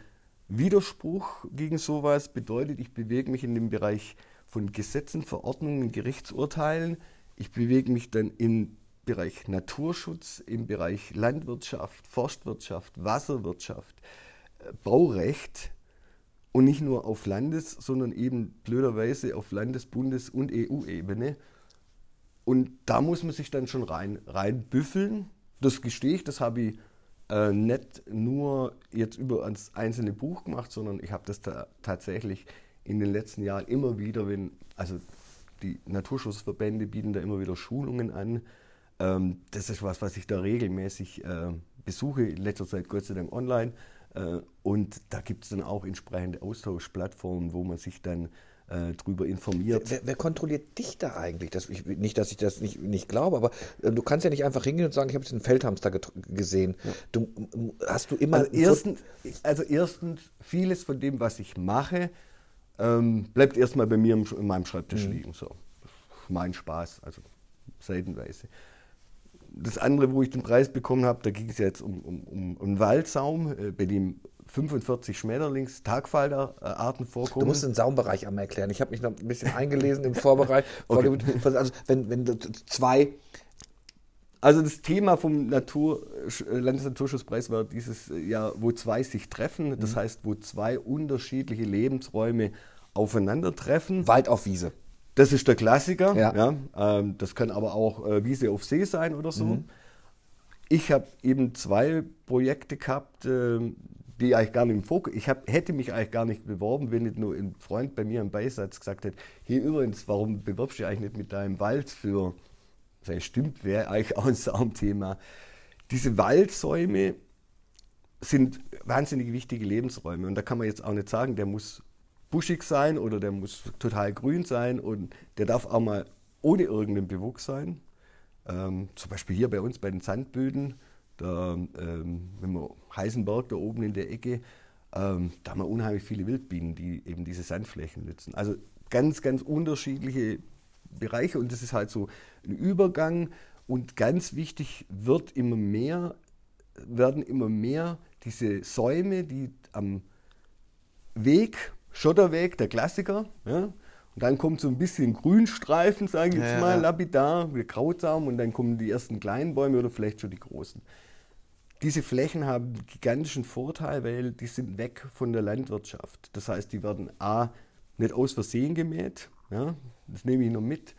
Widerspruch gegen sowas bedeutet, ich bewege mich in dem Bereich von Gesetzen, Verordnungen, Gerichtsurteilen. Ich bewege mich dann im Bereich Naturschutz, im Bereich Landwirtschaft, Forstwirtschaft, Wasserwirtschaft, äh, Baurecht und nicht nur auf Landes-, sondern eben blöderweise auf Landes-, Bundes- und EU-Ebene. Und da muss man sich dann schon rein, reinbüffeln. Das gestehe ich, das habe ich äh, nicht nur jetzt über das einzelne Buch gemacht, sondern ich habe das da tatsächlich in den letzten Jahren immer wieder, wenn, also die Naturschutzverbände bieten da immer wieder Schulungen an. Ähm, das ist was, was ich da regelmäßig äh, besuche, in letzter Zeit Gott sei Dank online. Äh, und da gibt es dann auch entsprechende Austauschplattformen, wo man sich dann äh, drüber informiert. Wer, wer, kontrolliert dich da eigentlich? Das, ich, nicht, dass ich das nicht, nicht glaube, aber äh, du kannst ja nicht einfach hingehen und sagen, ich habe jetzt einen Feldhamster gesehen. Ja. Du, hast du immer. Also erstens, also erstens, vieles von dem, was ich mache, ähm, bleibt erstmal bei mir im, in meinem Schreibtisch mhm. liegen. So. Mein Spaß, also seitenweise das andere, wo ich den Preis bekommen habe, da ging es jetzt um, um, um einen Waldsaum, äh, bei dem 45 Schmetterlings-Tagfalterarten vorkommen. Du musst den Saumbereich einmal erklären. Ich habe mich noch ein bisschen eingelesen im Vorbereich. *laughs* okay. Also wenn, wenn zwei also das Thema vom Natur, äh, Landesnaturschutzpreis war dieses Jahr, wo zwei sich treffen. Das mhm. heißt, wo zwei unterschiedliche Lebensräume aufeinandertreffen. Wald auf Wiese. Das ist der Klassiker. Ja. ja ähm, das kann aber auch äh, Wiese auf See sein oder so. Mhm. Ich habe eben zwei Projekte gehabt, äh, die eigentlich gar nicht im Fokus. Ich hab, hätte mich eigentlich gar nicht beworben, wenn nicht nur ein Freund bei mir im Beisatz gesagt hätte: Hier übrigens, warum bewirbst du dich eigentlich nicht mit deinem Wald für? Das stimmt, wäre eigentlich auch ein Saumthema. Diese Waldsäume sind wahnsinnig wichtige Lebensräume und da kann man jetzt auch nicht sagen, der muss buschig sein oder der muss total grün sein und der darf auch mal ohne irgendeinen Bewuchs sein. Ähm, zum Beispiel hier bei uns bei den Sandböden, da, ähm, wenn wir Heisenberg da oben in der Ecke, ähm, da haben wir unheimlich viele Wildbienen, die eben diese Sandflächen nutzen. Also ganz, ganz unterschiedliche Bereiche und das ist halt so ein Übergang und ganz wichtig wird immer mehr, werden immer mehr diese Säume, die am Weg Schotterweg, der Klassiker. Ja? Und dann kommt so ein bisschen Grünstreifen, sage ich jetzt ja, mal, lapidar, wie Krautsaum, und dann kommen die ersten kleinen Bäume oder vielleicht schon die großen. Diese Flächen haben einen gigantischen Vorteil, weil die sind weg von der Landwirtschaft. Das heißt, die werden A, nicht aus Versehen gemäht, ja? das nehme ich noch mit.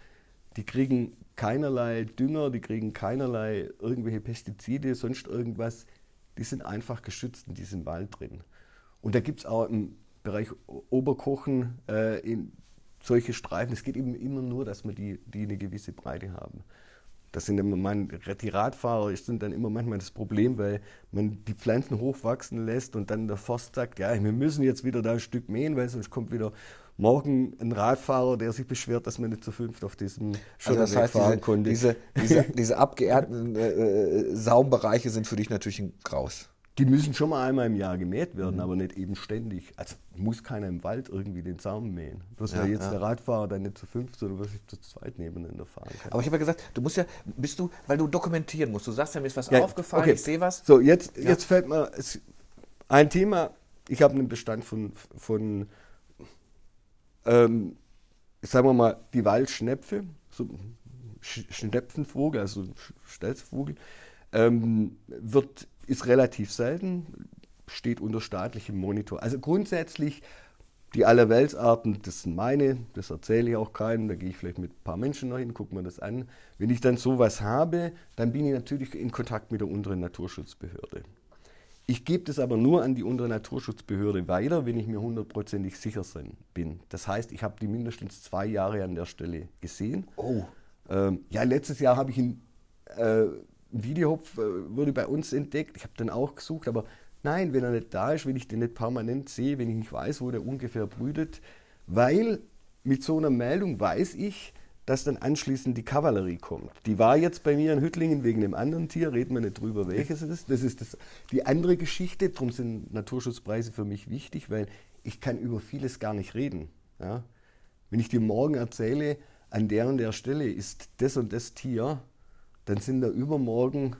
Die kriegen keinerlei Dünger, die kriegen keinerlei irgendwelche Pestizide, sonst irgendwas. Die sind einfach geschützt in diesem Wald drin. Und da gibt es auch ein Bereich Oberkochen äh, in solche Streifen. Es geht eben immer nur, dass wir die, die eine gewisse Breite haben. Das sind immer mein, die Radfahrer sind dann immer manchmal das Problem, weil man die Pflanzen hochwachsen lässt und dann der Forst sagt, ja, wir müssen jetzt wieder da ein Stück mähen, weil sonst kommt wieder morgen ein Radfahrer, der sich beschwert, dass man nicht zu fünft auf diesem also das heißt, fahren diese, konnte. Diese, diese, *laughs* diese abgeerdeten äh, äh, Saumbereiche sind für dich natürlich ein Graus. Die müssen schon mal einmal im Jahr gemäht werden, mhm. aber nicht eben ständig. Also muss keiner im Wald irgendwie den Samen mähen. Bloß ja, weil jetzt ja. der Radfahrer dann nicht zu fünf, sondern wirklich zu zweit nebeneinander fahren kann. Aber ich habe ja gesagt, du musst ja, bist du, weil du dokumentieren musst. Du sagst ja, mir ist was ja, aufgefallen, okay. ich sehe was. So, jetzt, jetzt fällt mir ein Thema. Ich habe einen Bestand von, von ähm, sagen wir mal, die Waldschnepfe, so Schnepfenvogel, also Stelzvogel, ähm, wird ist relativ selten, steht unter staatlichem Monitor. Also grundsätzlich Die Allerweltsarten, das sind meine, das erzähle ich auch keinem, da gehe ich vielleicht mit ein paar Menschen noch hin, gucke mir das an. Wenn ich dann sowas habe, dann bin ich natürlich in Kontakt mit der unteren Naturschutzbehörde. Ich gebe das aber nur an die untere Naturschutzbehörde weiter, wenn ich mir hundertprozentig sicher bin. Das heißt, ich habe die mindestens zwei Jahre an der Stelle gesehen. Oh. Ähm, ja, letztes Jahr habe ich ihn, äh, Videohopf äh, wurde bei uns entdeckt. Ich habe dann auch gesucht, aber nein, wenn er nicht da ist, wenn ich den nicht permanent sehe, wenn ich nicht weiß, wo der ungefähr brütet, weil mit so einer Meldung weiß ich, dass dann anschließend die Kavallerie kommt. Die war jetzt bei mir in Hüttlingen wegen einem anderen Tier, reden wir nicht drüber, welches es ist. Das ist das, die andere Geschichte, darum sind Naturschutzpreise für mich wichtig, weil ich kann über vieles gar nicht reden. Ja? Wenn ich dir morgen erzähle, an der und der Stelle ist das und das Tier, dann sind da übermorgen,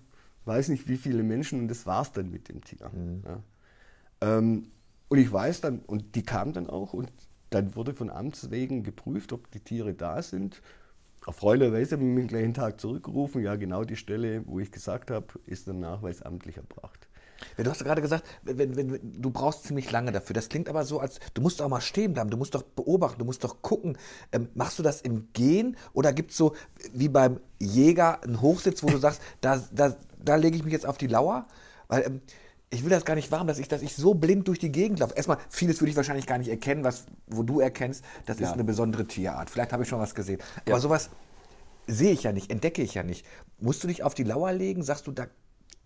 weiß nicht wie viele Menschen und das war's dann mit dem Tier. Mhm. Ja? Ähm, und ich weiß dann, und die kam dann auch und dann wurde von Amts wegen geprüft, ob die Tiere da sind. Erfreulicherweise haben wir mich gleichen Tag zurückgerufen. Ja, genau die Stelle, wo ich gesagt habe, ist der Nachweis amtlich erbracht. Du hast gerade gesagt, wenn, wenn, du brauchst ziemlich lange dafür. Das klingt aber so, als du musst auch mal stehen bleiben, du musst doch beobachten, du musst doch gucken. Ähm, machst du das im Gehen oder gibt es so wie beim Jäger einen Hochsitz, wo du sagst, *laughs* da, da, da lege ich mich jetzt auf die Lauer? Weil ähm, ich will das gar nicht warm, dass ich, dass ich so blind durch die Gegend laufe. Erstmal, vieles würde ich wahrscheinlich gar nicht erkennen, was, wo du erkennst, das ja. ist eine besondere Tierart. Vielleicht habe ich schon was gesehen. Ja. Aber sowas sehe ich ja nicht, entdecke ich ja nicht. Musst du dich auf die Lauer legen? Sagst du, da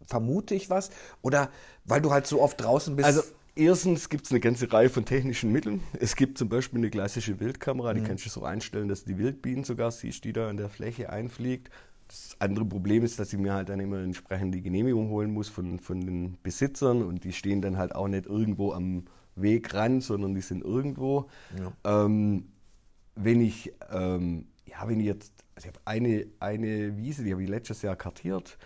vermute ich was? Oder weil du halt so oft draußen bist? Also, erstens gibt es eine ganze Reihe von technischen Mitteln. Es gibt zum Beispiel eine klassische Wildkamera, die mhm. kannst du so einstellen, dass du die Wildbienen sogar siehst, die da an der Fläche einfliegt. Das andere Problem ist, dass ich mir halt dann immer entsprechend die Genehmigung holen muss von, von den Besitzern und die stehen dann halt auch nicht irgendwo am Weg ran, sondern die sind irgendwo. Ja. Ähm, wenn ich, ähm, ja, wenn ich jetzt, also ich habe eine, eine Wiese, die habe ich letztes Jahr kartiert,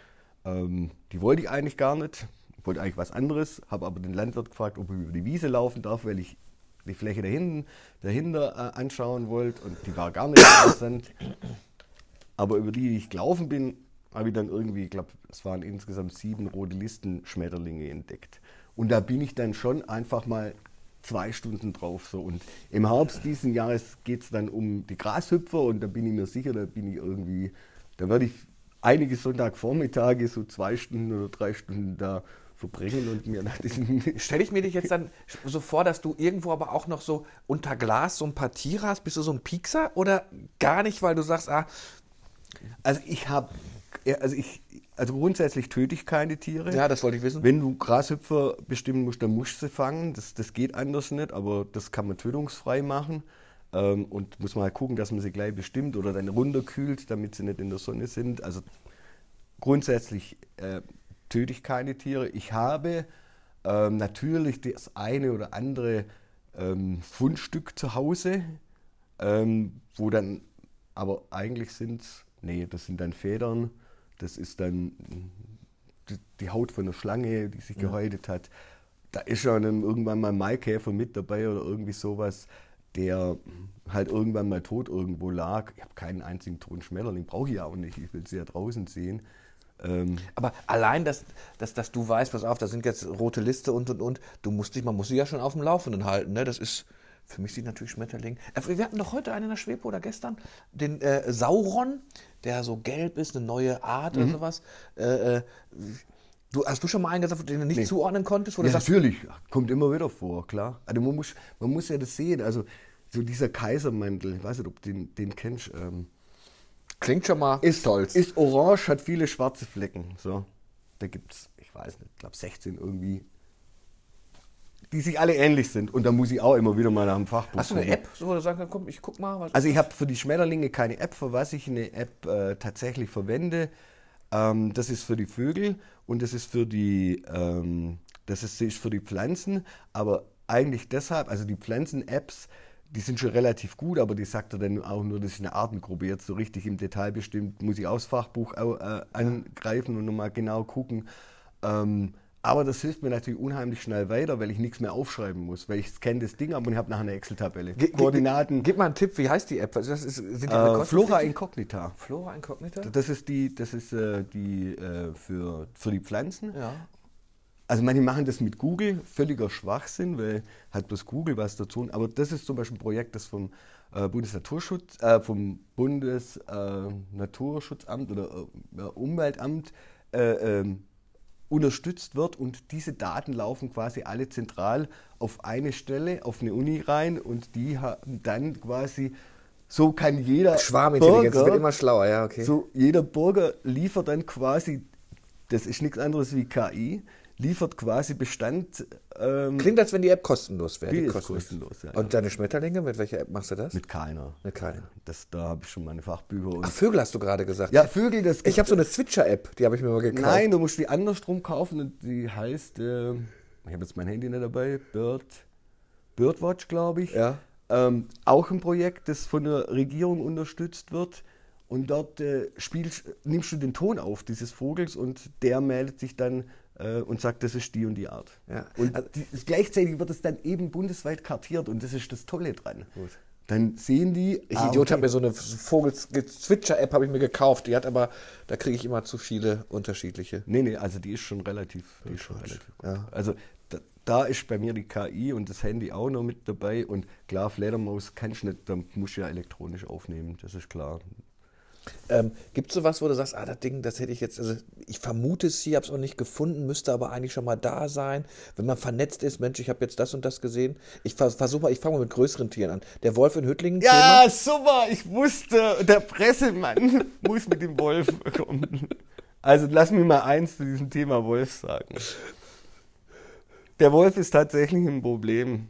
ähm, die wollte ich eigentlich gar nicht, ich wollte eigentlich was anderes, habe aber den Landwirt gefragt, ob ich über die Wiese laufen darf, weil ich die Fläche dahinten, dahinter äh, anschauen wollte und die war gar nicht interessant. Aber über die, die ich gelaufen bin, habe ich dann irgendwie, ich glaube, es waren insgesamt sieben rote Listen-Schmetterlinge entdeckt. Und da bin ich dann schon einfach mal zwei Stunden drauf. So. Und im Herbst diesen Jahres geht es dann um die Grashüpfer und da bin ich mir sicher, da bin ich irgendwie, da werde ich einige Sonntagvormittage so zwei Stunden oder drei Stunden da verbringen und mir nach diesen. *laughs* Stelle ich mir dich jetzt dann so vor, dass du irgendwo aber auch noch so unter Glas so ein paar Tiere hast? Bist du so ein Piekser oder gar nicht, weil du sagst, ah, also ich habe, also ich, also grundsätzlich töte ich keine Tiere. Ja, das wollte ich wissen. Wenn du Grashüpfer bestimmen musst, dann musst du sie fangen. Das, das geht anders nicht, aber das kann man tötungsfrei machen. Ähm, und muss man halt gucken, dass man sie gleich bestimmt oder dann runterkühlt, damit sie nicht in der Sonne sind. Also grundsätzlich äh, töte ich keine Tiere. Ich habe ähm, natürlich das eine oder andere ähm, Fundstück zu Hause, ähm, wo dann aber eigentlich sind Nee, das sind dann Federn, das ist dann die Haut von der Schlange, die sich ja. gehäutet hat. Da ist schon irgendwann mal ein Maikäfer mit dabei oder irgendwie sowas, der halt irgendwann mal tot irgendwo lag. Ich habe keinen einzigen toten Schmetterling, brauche ich ja auch nicht. Ich will sie ja draußen sehen. Ähm aber allein, dass, dass, dass du weißt, pass auf, da sind jetzt rote Liste und und und, du musst dich, man muss sie ja schon auf dem Laufenden halten. Ne? Das ist, für mich sieht natürlich Schmetterling. Äh, wir hatten doch heute einen in der Schwepe oder gestern, den äh, Sauron, der so gelb ist, eine neue Art mhm. oder sowas. Äh, äh, du, hast du schon mal einen gesagt, den du nicht nee. zuordnen konntest? ja, natürlich, kommt immer wieder vor, klar. Also man muss, man muss ja das sehen. Also so dieser Kaisermantel, ich weiß nicht, ob du den, den kennst. Ähm, Klingt schon mal ist, stolz. Ist orange, hat viele schwarze Flecken. So. Da gibt es, ich weiß nicht, ich glaube 16 irgendwie die sich alle ähnlich sind. Und da muss ich auch immer wieder mal nach dem Fachbuch Hast du eine App, so wo du sagen kannst, komm, ich guck mal. also ich habe für die Schmetterlinge keine App, für was ich eine App äh, tatsächlich verwende. Ähm, das ist für die Vögel und das ist für die, ähm, das ist, ist für die Pflanzen. Aber eigentlich deshalb, also die Pflanzen-Apps, die sind schon relativ gut, aber die sagt er dann auch nur, das ist eine Artengruppe. Jetzt so richtig im Detail bestimmt, muss ich aus Fachbuch äh, angreifen und nochmal genau gucken. Ähm, aber das hilft mir natürlich unheimlich schnell weiter, weil ich nichts mehr aufschreiben muss, weil ich scanne das Ding ab und ich habe nachher eine Excel-Tabelle. Koordinaten. Gib mal einen Tipp, wie heißt die App? Das ist, sind die äh, Flora Incognita. Flora Incognita? Das ist die, das ist, äh, die äh, für, für die Pflanzen. Ja. also manche machen das mit Google, völliger Schwachsinn, weil hat bloß Google was dazu. Aber das ist zum Beispiel ein Projekt, das vom äh, Bundesnaturschutz, äh, vom Bundesnaturschutzamt äh, oder äh, Umweltamt äh, ähm, unterstützt wird und diese Daten laufen quasi alle zentral auf eine Stelle, auf eine Uni rein und die haben dann quasi so kann jeder Schwarmintelligenz Bürger, wird immer schlauer, ja, okay. So jeder Bürger liefert dann quasi, das ist nichts anderes wie KI, liefert quasi Bestand. Ähm, Klingt, als wenn die App kostenlos wäre. Die, die ist kostenlos, ja. Und deine Schmetterlinge, mit welcher App machst du das? Mit keiner. Mit keiner. Das, da habe ich schon meine Fachbücher. Ach, Vögel hast du gerade gesagt. Ja, Vögel, das Ich habe so eine Zwitscher-App, die habe ich mir mal gekauft. Nein, du musst die andersrum kaufen und die heißt, äh, ich habe jetzt mein Handy nicht dabei, Bird, Birdwatch, glaube ich. Ja. Ähm, auch ein Projekt, das von der Regierung unterstützt wird. Und dort äh, spielst, nimmst du den Ton auf dieses Vogels und der meldet sich dann äh, und sagt, das ist die und die Art. Ja. Und also, die, gleichzeitig wird es dann eben bundesweit kartiert und das ist das Tolle dran. Gut. Dann sehen die. Ich ah, Idiot okay. habe mir so eine Vogel-Zwitscher-App habe ich mir gekauft. Die hat aber, da kriege ich immer zu viele unterschiedliche. Nee, nee, also die ist schon relativ. Die ist schon relativ ja. Also da, da, ist bei mir die KI und das Handy auch noch mit dabei. Und klar, Fledermaus kannst du nicht, da musst du ja elektronisch aufnehmen, das ist klar. Ähm, Gibt es sowas, wo du sagst, ah, das Ding, das hätte ich jetzt, also ich vermute es hier, habe es auch nicht gefunden, müsste aber eigentlich schon mal da sein. Wenn man vernetzt ist, Mensch, ich habe jetzt das und das gesehen. Ich versuche mal, ich fange mal mit größeren Tieren an. Der Wolf in Hüttlingen. Ja, Thema. super, ich wusste, der Pressemann *laughs* muss mit dem Wolf kommen. Also lass mir mal eins zu diesem Thema Wolf sagen. Der Wolf ist tatsächlich ein Problem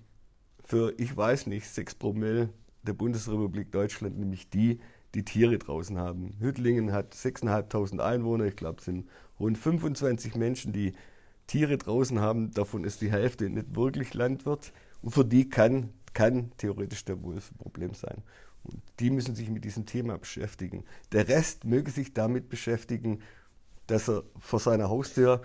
für, ich weiß nicht, 6 Promille der Bundesrepublik Deutschland, nämlich die, die Tiere draußen haben. Hüttlingen hat 6.500 Einwohner, ich glaube, es sind rund 25 Menschen, die Tiere draußen haben. Davon ist die Hälfte nicht wirklich Landwirt. Und für die kann, kann theoretisch der Wolf ein Problem sein. Und die müssen sich mit diesem Thema beschäftigen. Der Rest möge sich damit beschäftigen, dass er vor seiner Haustür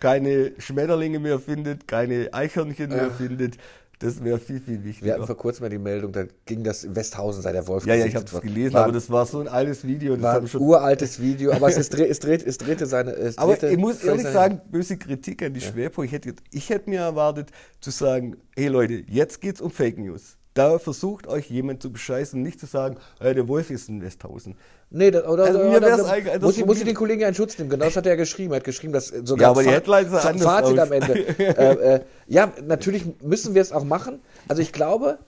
keine Schmetterlinge mehr findet, keine Eichhörnchen mehr findet, das wäre viel, viel wichtiger. Wir hatten vor kurzem mal die Meldung, da ging das in Westhausen, sei der Wolf Ja, ja, ich habe es gelesen, war, aber das war so ein altes Video. Das war ein uraltes Video, aber es, ist, es, dreht, es drehte seine... Es aber drehte ich muss ehrlich sagen, böse Kritik an die ja. Schwerpunkt. Ich hätte, ich hätte mir erwartet zu sagen, hey Leute, jetzt geht es um Fake News. Da versucht euch jemand zu bescheißen und nicht zu sagen, hey, der Wolf ist in Westhausen. Nee, das, oder, also, oder, oder, oder muss, ich, muss ich den Kollegen ja in Schutz nehmen. Genau das hat er ja geschrieben. Er hat geschrieben, dass sogar ja, aber die Headlines Fazit aus. am Ende. *laughs* äh, äh, ja, natürlich müssen wir es auch machen. Also ich glaube,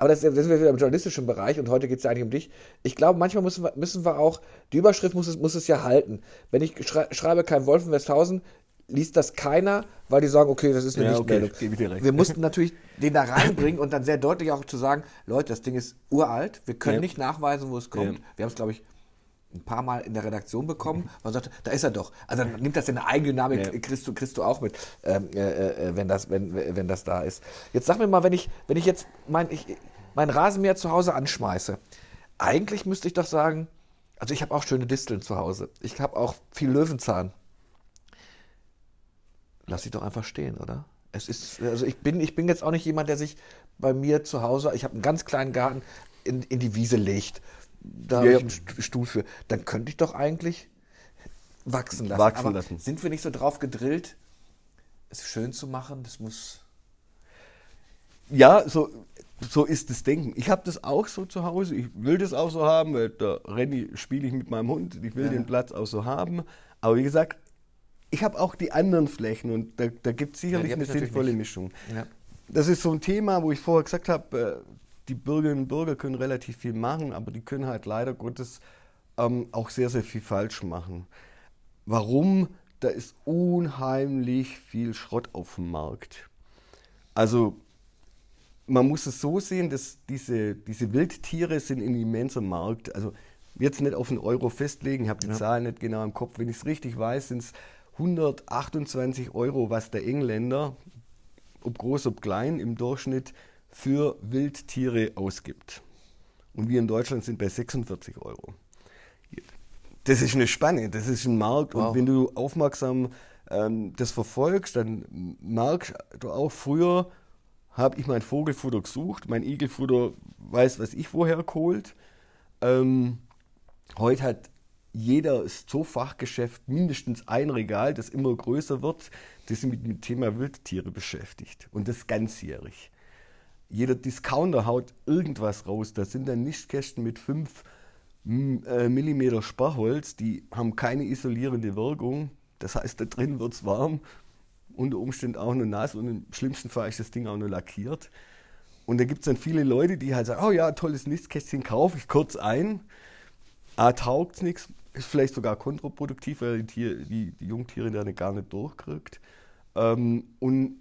aber das, das sind wir wieder im journalistischen Bereich und heute geht es ja eigentlich um dich. Ich glaube, manchmal müssen wir, müssen wir auch, die Überschrift muss es, muss es ja halten. Wenn ich schrei, schreibe kein Wolf in Westhausen, liest das keiner, weil die sagen, okay, das ist eine ja, Nichtmeldung. Okay, wir mussten natürlich den da reinbringen und dann sehr deutlich auch zu sagen, Leute, das Ding ist uralt, wir können ja. nicht nachweisen, wo es kommt. Ja. Wir haben es, glaube ich, ein paar Mal in der Redaktion bekommen. Man sagt, da ist er doch. Also dann nimmt das in eine Eigendynamik, ja. kriegst, du, kriegst du auch mit, ähm, äh, äh, wenn, das, wenn, wenn das da ist. Jetzt sag mir mal, wenn ich, wenn ich jetzt mein, ich, mein Rasenmäher zu Hause anschmeiße, eigentlich müsste ich doch sagen, also ich habe auch schöne Disteln zu Hause. Ich habe auch viel Löwenzahn. Lass sie doch einfach stehen, oder? Es ist, also ich bin, ich bin jetzt auch nicht jemand, der sich bei mir zu Hause, ich habe einen ganz kleinen Garten, in, in die Wiese legt da ja, habe ich einen Stuhl für. Dann könnte ich doch eigentlich wachsen lassen. Wachsen Aber lassen. Sind wir nicht so drauf gedrillt, es schön zu machen? Das muss. Ja, so, so ist das Denken. Ich habe das auch so zu Hause. Ich will das auch so haben, weil da renne spiele ich mit meinem Hund. Ich will ja. den Platz auch so haben. Aber wie gesagt, ich habe auch die anderen Flächen und da, da gibt es sicherlich ja, eine sinnvolle Mischung. Ja. Das ist so ein Thema, wo ich vorher gesagt habe, äh, die Bürgerinnen und Bürger können relativ viel machen, aber die können halt leider Gottes ähm, auch sehr, sehr viel falsch machen. Warum? Da ist unheimlich viel Schrott auf dem Markt. Also man muss es so sehen, dass diese, diese Wildtiere sind ein immenser Markt. Also jetzt nicht auf einen Euro festlegen, ich habe die ja. Zahlen nicht genau im Kopf. Wenn ich es richtig weiß, sind es 128 Euro, was der Engländer, ob groß, ob klein, im Durchschnitt für Wildtiere ausgibt. Und wir in Deutschland sind bei 46 Euro. Das ist eine Spanne, das ist ein Markt. Wow. Und wenn du aufmerksam ähm, das verfolgst, dann merkst du auch, früher habe ich mein Vogelfutter gesucht, mein Igelfutter weiß, was ich woher geholt. Ähm, heute hat jeder Zoofachgeschäft mindestens ein Regal, das immer größer wird, das sich mit dem Thema Wildtiere beschäftigt. Und das ganzjährig. Jeder Discounter haut irgendwas raus. Da sind dann Nichtkästen mit 5 äh, mm Sparholz, die haben keine isolierende Wirkung. Das heißt, da drin wird es warm, unter Umständen auch nur nass und im schlimmsten Fall ist das Ding auch nur lackiert. Und da gibt es dann viele Leute, die halt sagen, oh ja, tolles Nistkästchen, kaufe ich kurz ein. A, taugt es nichts, ist vielleicht sogar kontraproduktiv, weil die, Tier, die, die Jungtiere dann gar nicht durchkriegt. Ähm, und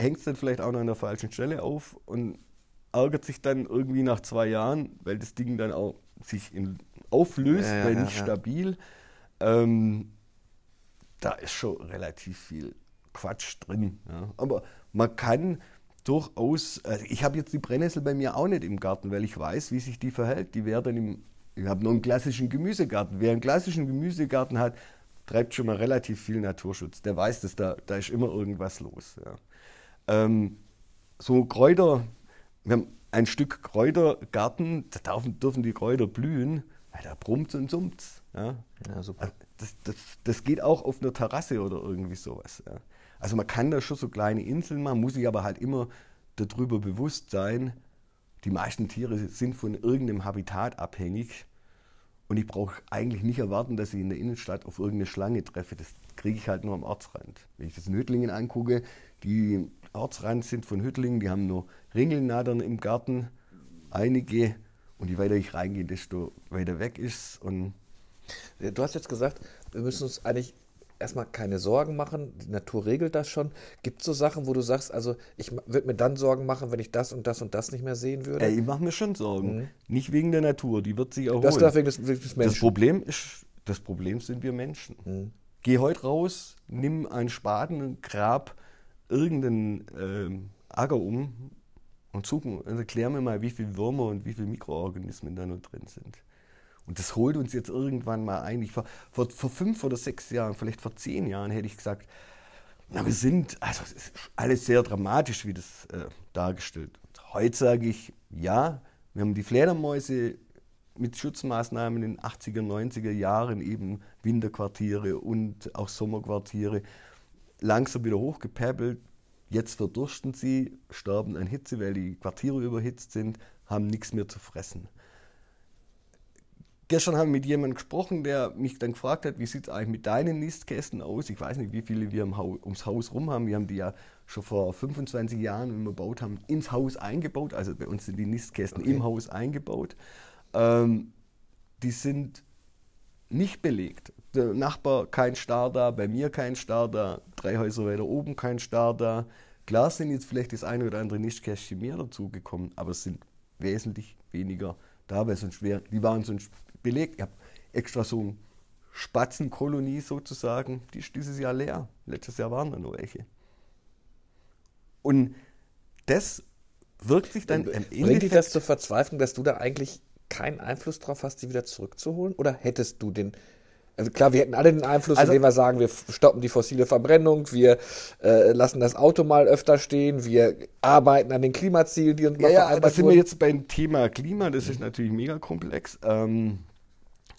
hängt es dann vielleicht auch noch an der falschen Stelle auf und ärgert sich dann irgendwie nach zwei Jahren, weil das Ding dann auch sich in, auflöst, ja, ja, weil nicht ja, stabil. Ähm, da ist schon relativ viel Quatsch drin. Aber man kann durchaus, also ich habe jetzt die Brennnessel bei mir auch nicht im Garten, weil ich weiß, wie sich die verhält. Die wäre dann im ich habe nur einen klassischen Gemüsegarten. Wer einen klassischen Gemüsegarten hat, treibt schon mal relativ viel Naturschutz. Der weiß, dass da, da ist immer irgendwas los. Ja. Ähm, so Kräuter, wir haben ein Stück Kräutergarten, da dürfen, dürfen die Kräuter blühen, weil da brummt und summt ja. ja, super. Das, das, das geht auch auf einer Terrasse oder irgendwie sowas. Ja. Also man kann da schon so kleine Inseln machen, muss sich aber halt immer darüber bewusst sein, die meisten Tiere sind von irgendeinem Habitat abhängig. Und ich brauche eigentlich nicht erwarten, dass ich in der Innenstadt auf irgendeine Schlange treffe. Das kriege ich halt nur am Ortsrand. Wenn ich das in Hüttlingen angucke, die Ortsrand sind von Hüttlingen, die haben nur Ringelnadern im Garten, einige. Und je weiter ich reingehe, desto weiter weg ist. Und du hast jetzt gesagt, wir müssen uns eigentlich erstmal keine Sorgen machen, die Natur regelt das schon. Gibt es so Sachen, wo du sagst, also ich würde mir dann Sorgen machen, wenn ich das und das und das nicht mehr sehen würde? Ja, ich mache mir schon Sorgen. Mhm. Nicht wegen der Natur, die wird sich erholen. Das wegen des, des Das Problem, ist, das Problem sind wir Menschen. Mhm. Geh heute raus, nimm einen Spaten und grab irgendeinen ähm, Acker um und suchen, also erklär mir mal, wie viele Würmer und wie viele Mikroorganismen da noch drin sind. Und das holt uns jetzt irgendwann mal ein. Ich vor, vor, vor fünf oder sechs Jahren, vielleicht vor zehn Jahren, hätte ich gesagt, na, wir sind, also es ist alles sehr dramatisch, wie das äh, dargestellt wird. Heute sage ich, ja, wir haben die Fledermäuse mit Schutzmaßnahmen in den 80er, 90er Jahren, eben Winterquartiere und auch Sommerquartiere, langsam wieder hochgepäppelt. Jetzt verdursten sie, sterben an Hitze, weil die Quartiere überhitzt sind, haben nichts mehr zu fressen. Gestern haben wir mit jemandem gesprochen, der mich dann gefragt hat, wie sieht es eigentlich mit deinen Nistkästen aus? Ich weiß nicht, wie viele wir ums Haus rum haben. Wir haben die ja schon vor 25 Jahren, wenn wir gebaut haben, ins Haus eingebaut. Also bei uns sind die Nistkästen okay. im Haus eingebaut. Ähm, die sind nicht belegt. Der Nachbar kein Star da, bei mir kein Star da, drei Häuser weiter oben kein Star da. Klar sind jetzt vielleicht das eine oder andere Nistkästchen mehr dazugekommen, aber es sind wesentlich weniger da, weil sonst wär, die waren sonst belegt. Ich habe extra so eine Spatzenkolonie sozusagen, die ist dieses Jahr leer. Letztes Jahr waren da nur welche. Und das wirkt sich dann im Bringt dich das zur Verzweiflung, dass du da eigentlich keinen Einfluss drauf hast, die wieder zurückzuholen? Oder hättest du den also klar, wir hätten alle den Einfluss, also, indem wir sagen, wir stoppen die fossile Verbrennung, wir äh, lassen das Auto mal öfter stehen, wir arbeiten an den Klimazielen, die uns mal ja, vereinbart ja, da sind wir jetzt beim Thema Klima, das ist natürlich mega komplex. Ähm,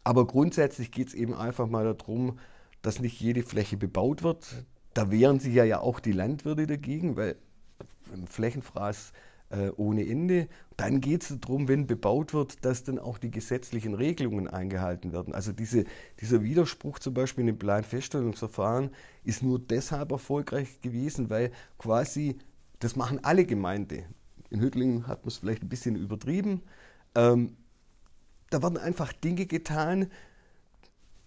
aber grundsätzlich geht es eben einfach mal darum, dass nicht jede Fläche bebaut wird. Da wehren sich ja, ja auch die Landwirte dagegen, weil Flächenfraß äh, ohne Ende. Dann geht es darum, wenn bebaut wird, dass dann auch die gesetzlichen Regelungen eingehalten werden. Also diese, dieser Widerspruch zum Beispiel in dem Planfeststellungsverfahren ist nur deshalb erfolgreich gewesen, weil quasi, das machen alle Gemeinden. In Hüttlingen hat man es vielleicht ein bisschen übertrieben. Ähm, da werden einfach Dinge getan.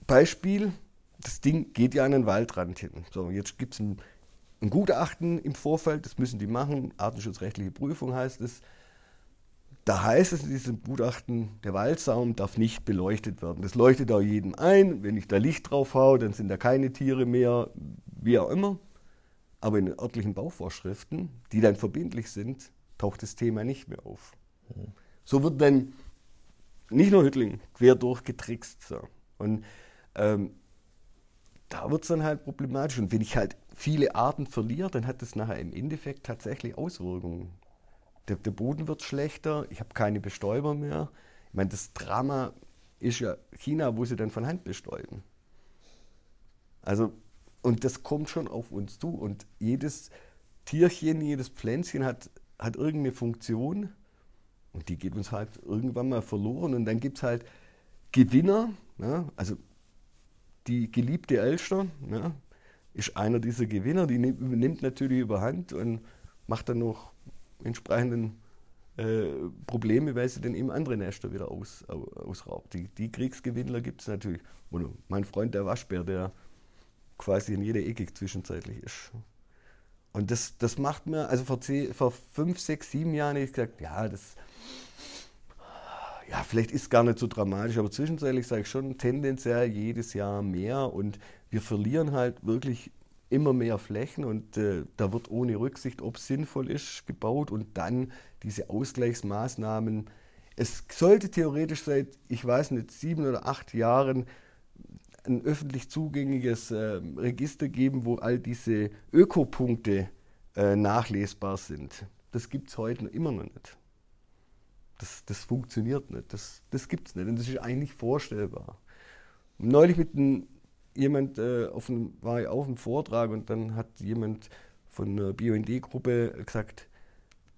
Beispiel, das Ding geht ja an den Waldrand hin. So, jetzt gibt es ein, ein, Gutachten im Vorfeld, das müssen die machen, artenschutzrechtliche Prüfung heißt es. Da heißt es in diesem Gutachten, der Waldsaum darf nicht beleuchtet werden. Das leuchtet auch jedem ein. Wenn ich da Licht drauf haue, dann sind da keine Tiere mehr, wie auch immer. Aber in den örtlichen Bauvorschriften, die dann verbindlich sind, taucht das Thema nicht mehr auf. So wird dann nicht nur Hüttling, quer durchgetrickst. So. Und ähm, da wird es dann halt problematisch. Und wenn ich halt viele Arten verliere, dann hat das nachher im Endeffekt tatsächlich Auswirkungen. Der, der Boden wird schlechter, ich habe keine Bestäuber mehr. Ich meine, das Drama ist ja China, wo sie dann von Hand bestäuben. Also, und das kommt schon auf uns zu. Und jedes Tierchen, jedes Pflänzchen hat, hat irgendeine Funktion und die geht uns halt irgendwann mal verloren. Und dann gibt es halt Gewinner, ja, also die geliebte Elster ja, ist einer dieser Gewinner, die nimmt natürlich überhand und macht dann noch entsprechenden äh, Probleme, weil sie dann eben andere Nester wieder aus, ausraubt. Die, die Kriegsgewinnler gibt es natürlich. Und mein Freund der Waschbär, der quasi in jeder Ecke zwischenzeitlich ist. Und das, das macht mir, also vor, zehn, vor fünf, sechs, sieben Jahren habe ich gesagt, ja, das, ja, vielleicht ist es gar nicht so dramatisch, aber zwischenzeitlich sage ich schon tendenziell jedes Jahr mehr und wir verlieren halt wirklich immer mehr Flächen und äh, da wird ohne Rücksicht, ob es sinnvoll ist, gebaut und dann diese Ausgleichsmaßnahmen. Es sollte theoretisch seit, ich weiß nicht, sieben oder acht Jahren ein öffentlich zugängliches äh, Register geben, wo all diese Ökopunkte äh, nachlesbar sind. Das gibt es heute immer noch nicht. Das, das funktioniert nicht. Das, das gibt es nicht. Und das ist eigentlich vorstellbar. Neulich mit jemand äh, auf einem, war ich auf einem Vortrag und dann hat jemand von der BUND-Gruppe gesagt,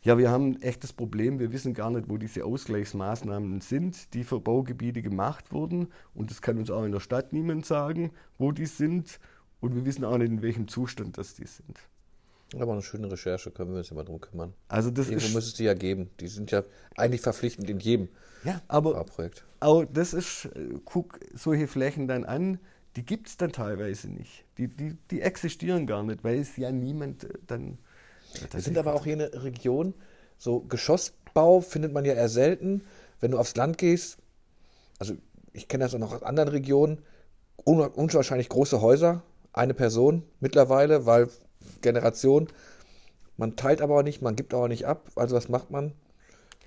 ja, wir haben ein echtes Problem. Wir wissen gar nicht, wo diese Ausgleichsmaßnahmen sind, die für Baugebiete gemacht wurden. Und das kann uns auch in der Stadt niemand sagen, wo die sind. Und wir wissen auch nicht, in welchem Zustand das die sind. Aber eine schöne Recherche, können wir uns immer drum kümmern. Also das Irgendwo ist, müsste es die ja geben. Die sind ja eigentlich verpflichtend in jedem ja, aber Bauprojekt. auch das ist, äh, guck solche Flächen dann an, die gibt es dann teilweise nicht. Die, die, die existieren gar nicht, weil es ja niemand äh, dann wir sind aber auch hier eine Region, so Geschossbau findet man ja eher selten. Wenn du aufs Land gehst, also ich kenne das auch noch aus anderen Regionen, un unwahrscheinlich große Häuser, eine Person mittlerweile, weil Generation. Man teilt aber auch nicht, man gibt aber nicht ab. Also was macht man?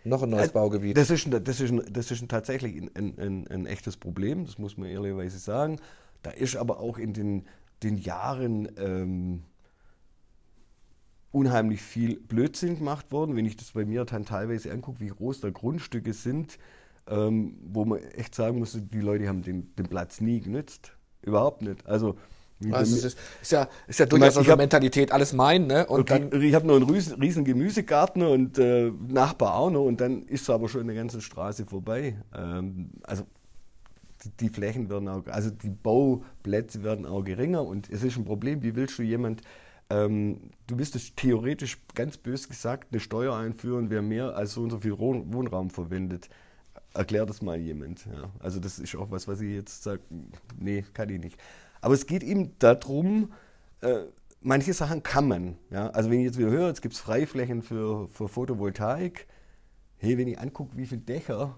Noch ein neues äh, Baugebiet. Das ist, das ist, das ist tatsächlich ein, ein, ein, echtes Problem, das muss man ehrlicherweise sagen. Da ist aber auch in den, den Jahren ähm, unheimlich viel Blödsinn gemacht worden. Wenn ich das bei mir dann teilweise angucke, wie groß da Grundstücke sind, ähm, wo man echt sagen muss, die Leute haben den, den Platz nie genützt. Überhaupt nicht. Also, also ist, ist, ja, ist ja durchaus eine Mentalität, alles mein, ne? Und okay, dann, ich habe noch einen riesen, riesen Gemüsegarten und äh, Nachbar auch noch und dann ist es aber schon eine ganze Straße vorbei. Ähm, also die, die, Flächen werden auch, also die Bauplätze werden auch geringer und es ist ein Problem, wie willst du jemand ähm, du müsstest theoretisch, ganz bös gesagt, eine Steuer einführen, wer mehr als so und so viel Wohnraum verwendet. Erklär das mal jemand. Ja. Also das ist auch was, was ich jetzt sage, nee, kann ich nicht. Aber es geht eben darum, äh, manche Sachen kann man. Ja. Also wenn ich jetzt wieder höre, jetzt gibt es Freiflächen für, für Photovoltaik. Hey, wenn ich angucke, wie viele Dächer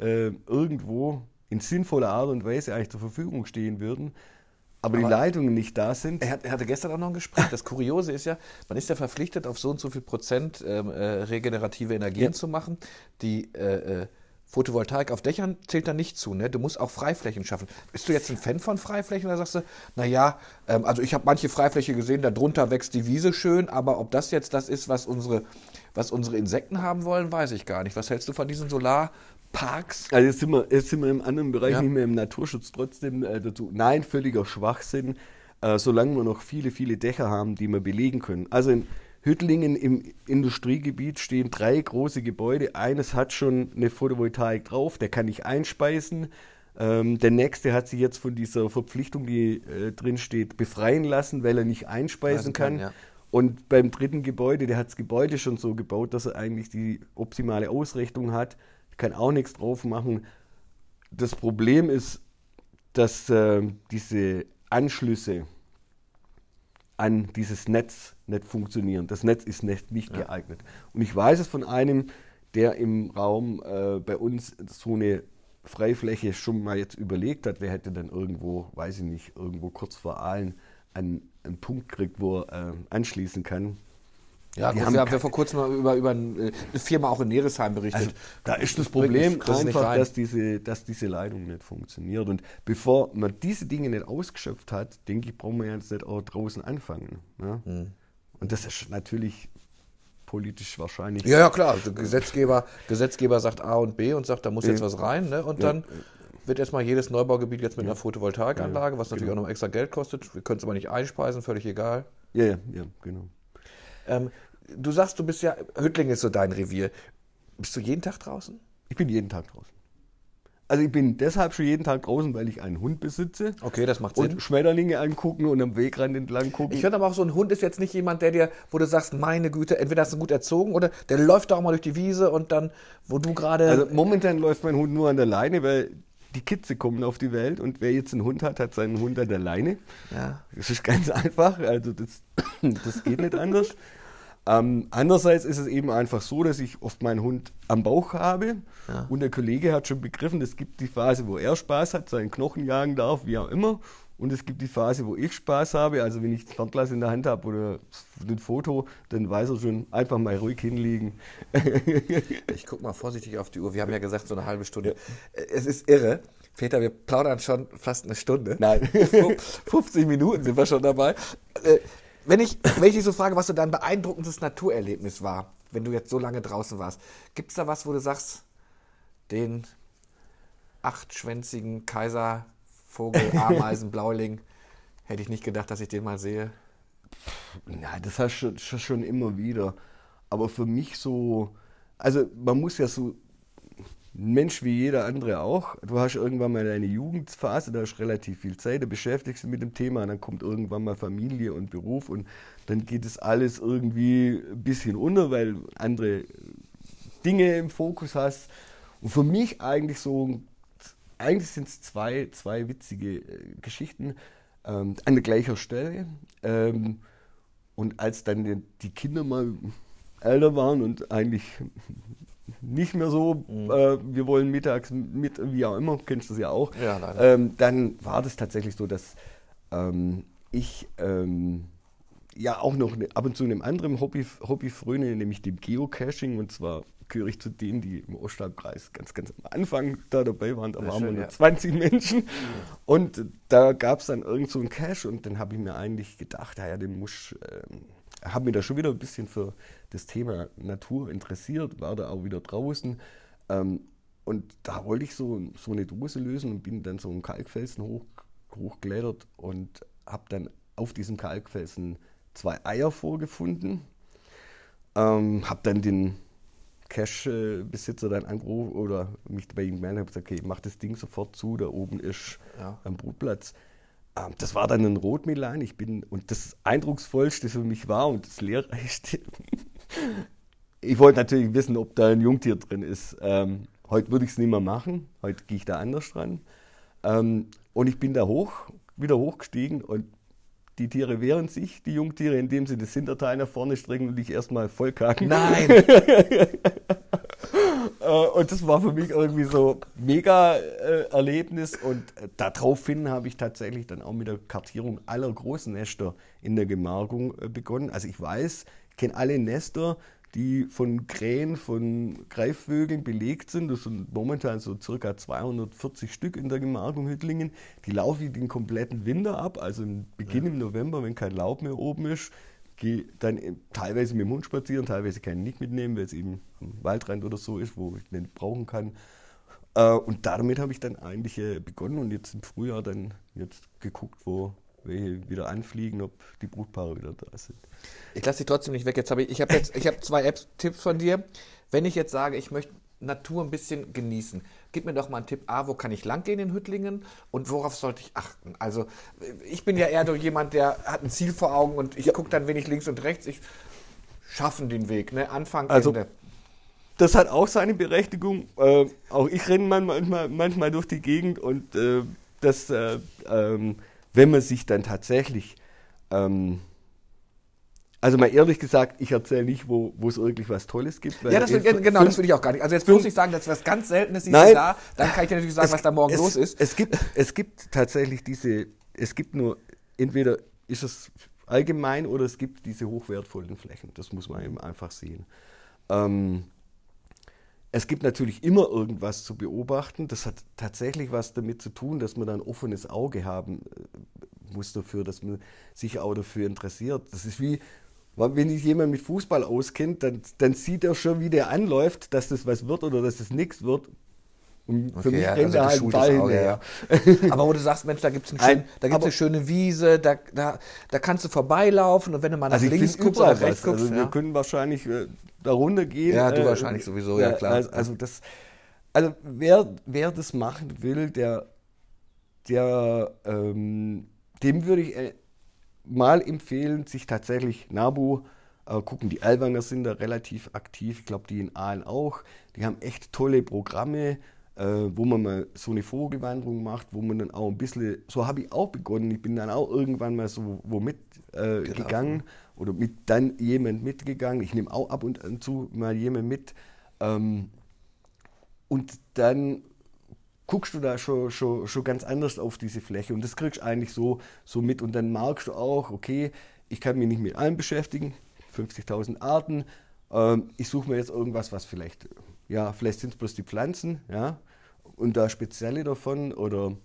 äh, irgendwo in sinnvoller Art und Weise eigentlich zur Verfügung stehen würden, aber, aber die Leitungen nicht da sind. Er, hat, er, hatte gestern auch noch ein Gespräch. Das Kuriose ist ja, man ist ja verpflichtet, auf so und so viel Prozent ähm, äh, regenerative Energien ja. zu machen. Die äh, äh, Photovoltaik auf Dächern zählt da nicht zu. Ne? Du musst auch Freiflächen schaffen. Bist du jetzt ein Fan von Freiflächen oder sagst du, naja, ähm, also ich habe manche Freifläche gesehen, darunter wächst die Wiese schön, aber ob das jetzt das ist, was unsere, was unsere Insekten haben wollen, weiß ich gar nicht. Was hältst du von diesen Solar- Parks. Also jetzt sind wir, jetzt sind wir im anderen Bereich ja. nicht mehr im Naturschutz trotzdem äh, dazu. Nein, völliger Schwachsinn, äh, solange wir noch viele, viele Dächer haben, die wir belegen können. Also in Hüttlingen im Industriegebiet stehen drei große Gebäude. Eines hat schon eine Photovoltaik drauf, der kann nicht einspeisen. Ähm, der nächste hat sich jetzt von dieser Verpflichtung, die äh, drin steht, befreien lassen, weil er nicht einspeisen kann. kann ja. Und beim dritten Gebäude, der hat das Gebäude schon so gebaut, dass er eigentlich die optimale Ausrichtung hat kann auch nichts drauf machen. Das Problem ist, dass äh, diese Anschlüsse an dieses Netz nicht funktionieren. Das Netz ist nicht, nicht ja. geeignet. Und ich weiß es von einem, der im Raum äh, bei uns so eine Freifläche schon mal jetzt überlegt hat, wer hätte dann irgendwo, weiß ich nicht, irgendwo kurz vor Aalen einen, einen Punkt kriegt, wo er äh, anschließen kann. Ja, gut, wir haben ja vor kurzem mal über, über eine Firma auch in Neresheim berichtet. Also, da ist das Problem das einfach, dass diese, dass diese Leitung nicht funktioniert. Und bevor man diese Dinge nicht ausgeschöpft hat, denke ich, brauchen wir jetzt nicht auch draußen anfangen. Ne? Hm. Und das ist natürlich politisch wahrscheinlich. Ja, ja, klar. Der Gesetzgeber, Gesetzgeber sagt A und B und sagt, da muss jetzt was rein. Ne? Und dann wird erstmal jedes Neubaugebiet jetzt mit einer Photovoltaikanlage, was natürlich genau. auch noch extra Geld kostet. Wir können es aber nicht einspeisen, völlig egal. Ja, ja, ja genau. Ähm, du sagst, du bist ja, Hüttling ist so dein Revier. Bist du jeden Tag draußen? Ich bin jeden Tag draußen. Also ich bin deshalb schon jeden Tag draußen, weil ich einen Hund besitze. Okay, das macht Sinn. Und Schmetterlinge angucken und am Wegrand entlang gucken. Ich finde aber auch, so ein Hund ist jetzt nicht jemand, der dir, wo du sagst, meine Güte, entweder hast du ihn gut erzogen oder der läuft da auch mal durch die Wiese und dann, wo du gerade... Also momentan läuft mein Hund nur an der Leine, weil die Kitze kommen auf die Welt und wer jetzt einen Hund hat, hat seinen Hund an der Leine. Ja. Das ist ganz *laughs* einfach, also das, *coughs* das geht nicht anders. Ähm, andererseits ist es eben einfach so, dass ich oft meinen Hund am Bauch habe ja. und der Kollege hat schon begriffen, es gibt die Phase, wo er Spaß hat, seinen Knochen jagen darf, wie auch immer. Und es gibt die Phase, wo ich Spaß habe. Also wenn ich das Fernglas in der Hand habe oder ein Foto, dann weiß er schon, einfach mal ruhig hinlegen. *laughs* ich gucke mal vorsichtig auf die Uhr. Wir haben ja gesagt, so eine halbe Stunde. Ja. Es ist irre. Peter, wir plaudern schon fast eine Stunde. Nein. 50 Minuten sind wir schon dabei. Wenn ich, wenn ich dich so frage, was so dein beeindruckendes Naturerlebnis war, wenn du jetzt so lange draußen warst, gibt es da was, wo du sagst, den achtschwänzigen Kaiservogel, *laughs* Ameisen, Blauling, hätte ich nicht gedacht, dass ich den mal sehe? Na, das hast du schon immer wieder. Aber für mich so, also man muss ja so Mensch wie jeder andere auch. Du hast irgendwann mal deine Jugendphase, da hast relativ viel Zeit, da beschäftigst du mit dem Thema, dann kommt irgendwann mal Familie und Beruf und dann geht es alles irgendwie ein bisschen unter, weil andere Dinge im Fokus hast. Und für mich eigentlich so, eigentlich sind es zwei, zwei witzige äh, Geschichten ähm, an gleicher Stelle. Ähm, und als dann die Kinder mal älter waren und eigentlich nicht mehr so, mhm. äh, wir wollen mittags mit, wie auch immer, kennst du das ja auch, ja, ähm, dann war das tatsächlich so, dass ähm, ich ähm, ja auch noch ne, ab und zu einem anderen Hobby, Hobby fröne, nämlich dem Geocaching und zwar gehöre ich zu denen, die im Ostalbkreis ganz, ganz am Anfang da dabei waren. Da waren wir nur ja. 20 Menschen. Mhm. Und da gab es dann irgend so einen Cache und dann habe ich mir eigentlich gedacht, naja, den muss, äh, habe mich da schon wieder ein bisschen für das Thema Natur interessiert, war da auch wieder draußen. Ähm, und da wollte ich so, so eine Dose lösen und bin dann so einen Kalkfelsen hoch, hochgeklettert und habe dann auf diesem Kalkfelsen zwei Eier vorgefunden. Ähm, habe dann den Cache-Besitzer dann angerufen oder mich bei ihm gemeldet und gesagt, okay, mach das Ding sofort zu, da oben ist ja. am Brutplatz. Ähm, das war dann ein Rotmilan. Ich bin, und das Eindrucksvollste für mich war und das Lehrreichste, *laughs* ich wollte natürlich wissen, ob da ein Jungtier drin ist. Ähm, heute würde ich es nicht mehr machen. Heute gehe ich da anders dran. Ähm, und ich bin da hoch, wieder hochgestiegen und die Tiere wehren sich, die Jungtiere, indem sie das Hinterteil nach vorne strecken und ich erstmal vollkacken. Nein! *laughs* Äh, und das war für mich irgendwie so mega äh, Erlebnis. Und äh, daraufhin habe ich tatsächlich dann auch mit der Kartierung aller großen Nester in der Gemarkung äh, begonnen. Also ich weiß, ich kenne alle Nester, die von Krähen, von Greifvögeln belegt sind. Das sind momentan so circa 240 Stück in der Gemarkung Hüttlingen. Die laufen den kompletten Winter ab, also im Beginn ja. im November, wenn kein Laub mehr oben ist. Gehe dann teilweise mit dem Hund spazieren, teilweise kann ich nicht mitnehmen, weil es eben am Waldrand oder so ist, wo ich nicht brauchen kann. Äh, und damit habe ich dann eigentlich äh, begonnen und jetzt im Frühjahr dann jetzt geguckt, wo welche wieder anfliegen, ob die Brutpaare wieder da sind. Ich lasse dich trotzdem nicht weg. Jetzt habe ich, ich habe jetzt, ich habe zwei Apps-Tipps von dir. Wenn ich jetzt sage, ich möchte Natur ein bisschen genießen, gib mir doch mal einen Tipp. A, wo kann ich langgehen in Hüttlingen und worauf sollte ich achten? Also ich bin ja eher doch jemand, der hat ein Ziel vor Augen und ich gucke dann wenig links und rechts. Ich schaffen den Weg, ne? Anfang, also, Ende. Das hat auch seine Berechtigung. Äh, auch ich renne manchmal, manchmal durch die Gegend und äh, das äh, ähm, wenn man sich dann tatsächlich, ähm, also mal ehrlich gesagt, ich erzähle nicht, wo es wirklich was Tolles gibt. ja, das will, genau, das will ich auch gar nicht. Also jetzt bloß nicht sagen, dass was ganz Seltenes ist da, dann kann ich dir natürlich sagen, es, was da morgen es, los ist. Es gibt, es gibt tatsächlich diese, es gibt nur, entweder ist es allgemein oder es gibt diese hochwertvollen Flächen. Das muss man eben einfach sehen. Ähm, es gibt natürlich immer irgendwas zu beobachten. Das hat tatsächlich was damit zu tun, dass man ein offenes Auge haben äh, muss dafür, dass man sich auch dafür interessiert. Das ist wie, wenn sich jemand mit Fußball auskennt, dann, dann sieht er schon, wie der anläuft, dass das was wird oder dass das nichts wird. Und für Okay, mich ja, rennt also da halt Ball hinterher. ja. *laughs* Aber wo du sagst, Mensch, da gibt es ein eine schöne Wiese, da, da, da kannst du vorbeilaufen und wenn du mal nach Also links guckst oder rechts was. guckst, Also wir ja. können wahrscheinlich äh, da runtergehen. Ja, du wahrscheinlich sowieso, ja, klar. Also, also das, also wer, wer das machen will, der, der, ähm, dem würde ich äh, mal empfehlen, sich tatsächlich Nabu äh, gucken. Die Alwanger sind da relativ aktiv. Ich glaube, die in Aalen auch. Die haben echt tolle Programme, äh, wo man mal so eine Vogelwanderung macht, wo man dann auch ein bisschen, so habe ich auch begonnen. Ich bin dann auch irgendwann mal so wo mit äh, gegangen oder mit dann jemand mitgegangen. Ich nehme auch ab und an zu mal jemand mit. Ähm, und dann guckst du da schon, schon, schon ganz anders auf diese Fläche. Und das kriegst du eigentlich so, so mit. Und dann merkst du auch, okay, ich kann mich nicht mit allem beschäftigen, 50.000 Arten, ähm, ich suche mir jetzt irgendwas, was vielleicht, ja, vielleicht sind es bloß die Pflanzen, ja, und da spezielle davon oder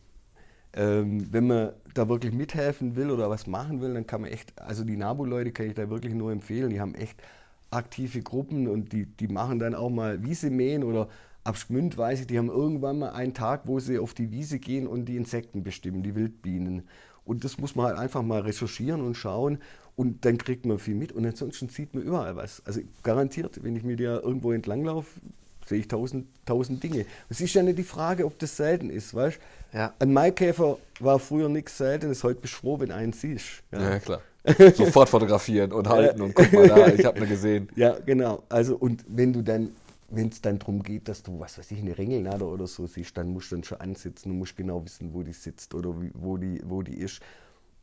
ähm, wenn man da wirklich mithelfen will oder was machen will, dann kann man echt, also die Nabu-Leute kann ich da wirklich nur empfehlen, die haben echt aktive Gruppen und die, die machen dann auch mal Wiese mähen oder ab Schmünd weiß ich, die haben irgendwann mal einen Tag, wo sie auf die Wiese gehen und die Insekten bestimmen, die Wildbienen. Und das muss man halt einfach mal recherchieren und schauen und dann kriegt man viel mit und ansonsten sieht man überall was. Also garantiert, wenn ich mit dir irgendwo entlanglaufe, sehe ich tausend, tausend Dinge. Es ist ja nicht die Frage, ob das selten ist, weißt Ja. Ein Maikäfer war früher nichts Seltenes, heute bist du froh, wenn einen siehst. Ja, klar. *laughs* Sofort fotografieren und halten und guck mal da, ich habe eine gesehen. *laughs* Ja, genau. Also und wenn du dann, wenn es dann darum geht, dass du, was weiß ich, eine Ringelnader oder so siehst, dann musst du dann schon ansitzen und musst genau wissen, wo die sitzt oder wie, wo, die, wo die ist.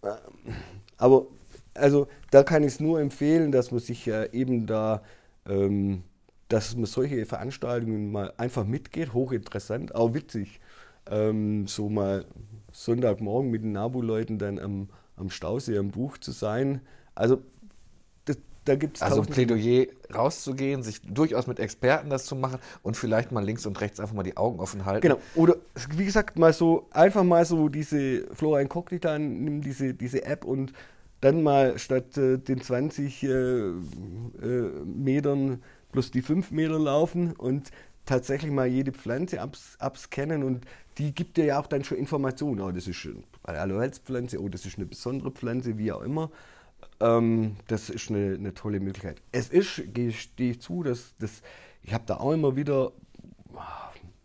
Ähm, Aber also da kann ich es nur empfehlen, dass man sich äh, eben da, ähm, dass man solche Veranstaltungen mal einfach mitgeht, hochinteressant, auch witzig. Ähm, so mal Sonntagmorgen mit den Nabu-Leuten dann am, am Stausee am Buch zu sein. Also da gibt es Also ein Plädoyer rauszugehen, sich durchaus mit Experten das zu machen und vielleicht mal links und rechts einfach mal die Augen offen halten. Genau. Oder wie gesagt, mal so einfach mal so diese Flora Incognita, nimm diese, diese App und dann mal statt äh, den 20 äh, äh, Metern plus die 5 Meter laufen und tatsächlich mal jede Pflanze abs, abscannen und die gibt dir ja auch dann schon Informationen. Oh, das ist eine Aloe-Pflanze, oh, das ist eine besondere Pflanze, wie auch immer. Ähm, das ist eine, eine tolle Möglichkeit. Es ist, gestehe ich zu, dass das, ich habe da auch immer wieder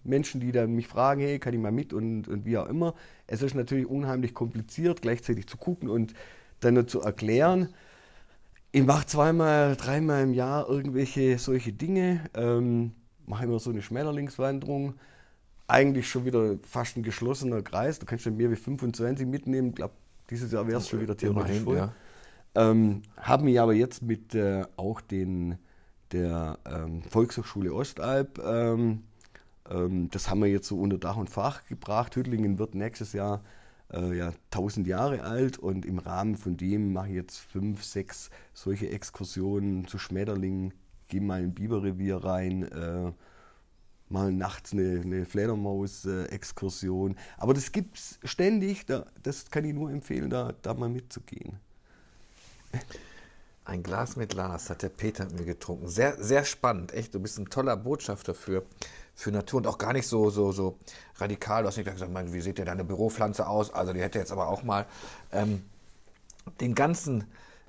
Menschen, die dann mich fragen, hey, kann ich mal mit und, und wie auch immer. Es ist natürlich unheimlich kompliziert, gleichzeitig zu gucken und dann zu erklären. Ich mache zweimal, dreimal im Jahr irgendwelche solche Dinge, ähm, mache immer so eine Schmetterlingswanderung. Eigentlich schon wieder fast ein geschlossener Kreis. Du kannst schon mehr wie 25 mitnehmen. Ich glaube, dieses Jahr wäre es schon wieder theoretisch voll. ja. Ähm, habe mich aber jetzt mit äh, auch den, der ähm, Volkshochschule Ostalb, ähm, ähm, das haben wir jetzt so unter Dach und Fach gebracht. Hüttlingen wird nächstes Jahr äh, ja, 1000 Jahre alt und im Rahmen von dem mache ich jetzt fünf, sechs solche Exkursionen zu Schmetterlingen, gehe mal in Biberrevier rein, äh, mal nachts eine, eine Fledermaus-Exkursion. Aber das gibt es ständig, da, das kann ich nur empfehlen, da, da mal mitzugehen. Ein Glas mit Lars hat der Peter mit mir getrunken. Sehr, sehr spannend, echt. Du bist ein toller Botschafter für, für Natur und auch gar nicht so, so, so radikal. Du hast nicht gesagt, Mann, wie sieht denn deine Büropflanze aus? Also die hätte jetzt aber auch mal ähm, den ganzen,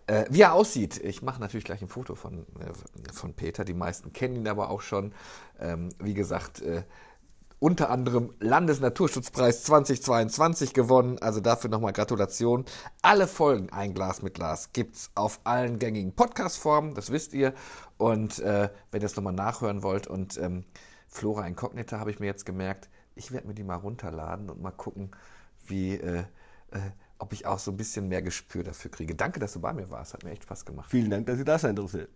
äh, wie er aussieht. Ich mache natürlich gleich ein Foto von, äh, von Peter. Die meisten kennen ihn aber auch schon. Ähm, wie gesagt, äh, unter anderem Landesnaturschutzpreis 2022 gewonnen. Also dafür nochmal Gratulation. Alle Folgen Ein Glas mit Glas gibt's auf allen gängigen Podcast-Formen, das wisst ihr. Und äh, wenn ihr es nochmal nachhören wollt und ähm, Flora Incognita habe ich mir jetzt gemerkt, ich werde mir die mal runterladen und mal gucken, wie, äh, äh, ob ich auch so ein bisschen mehr Gespür dafür kriege. Danke, dass du bei mir warst. Hat mir echt Spaß gemacht. Vielen Dank, dass Sie da sein durfte.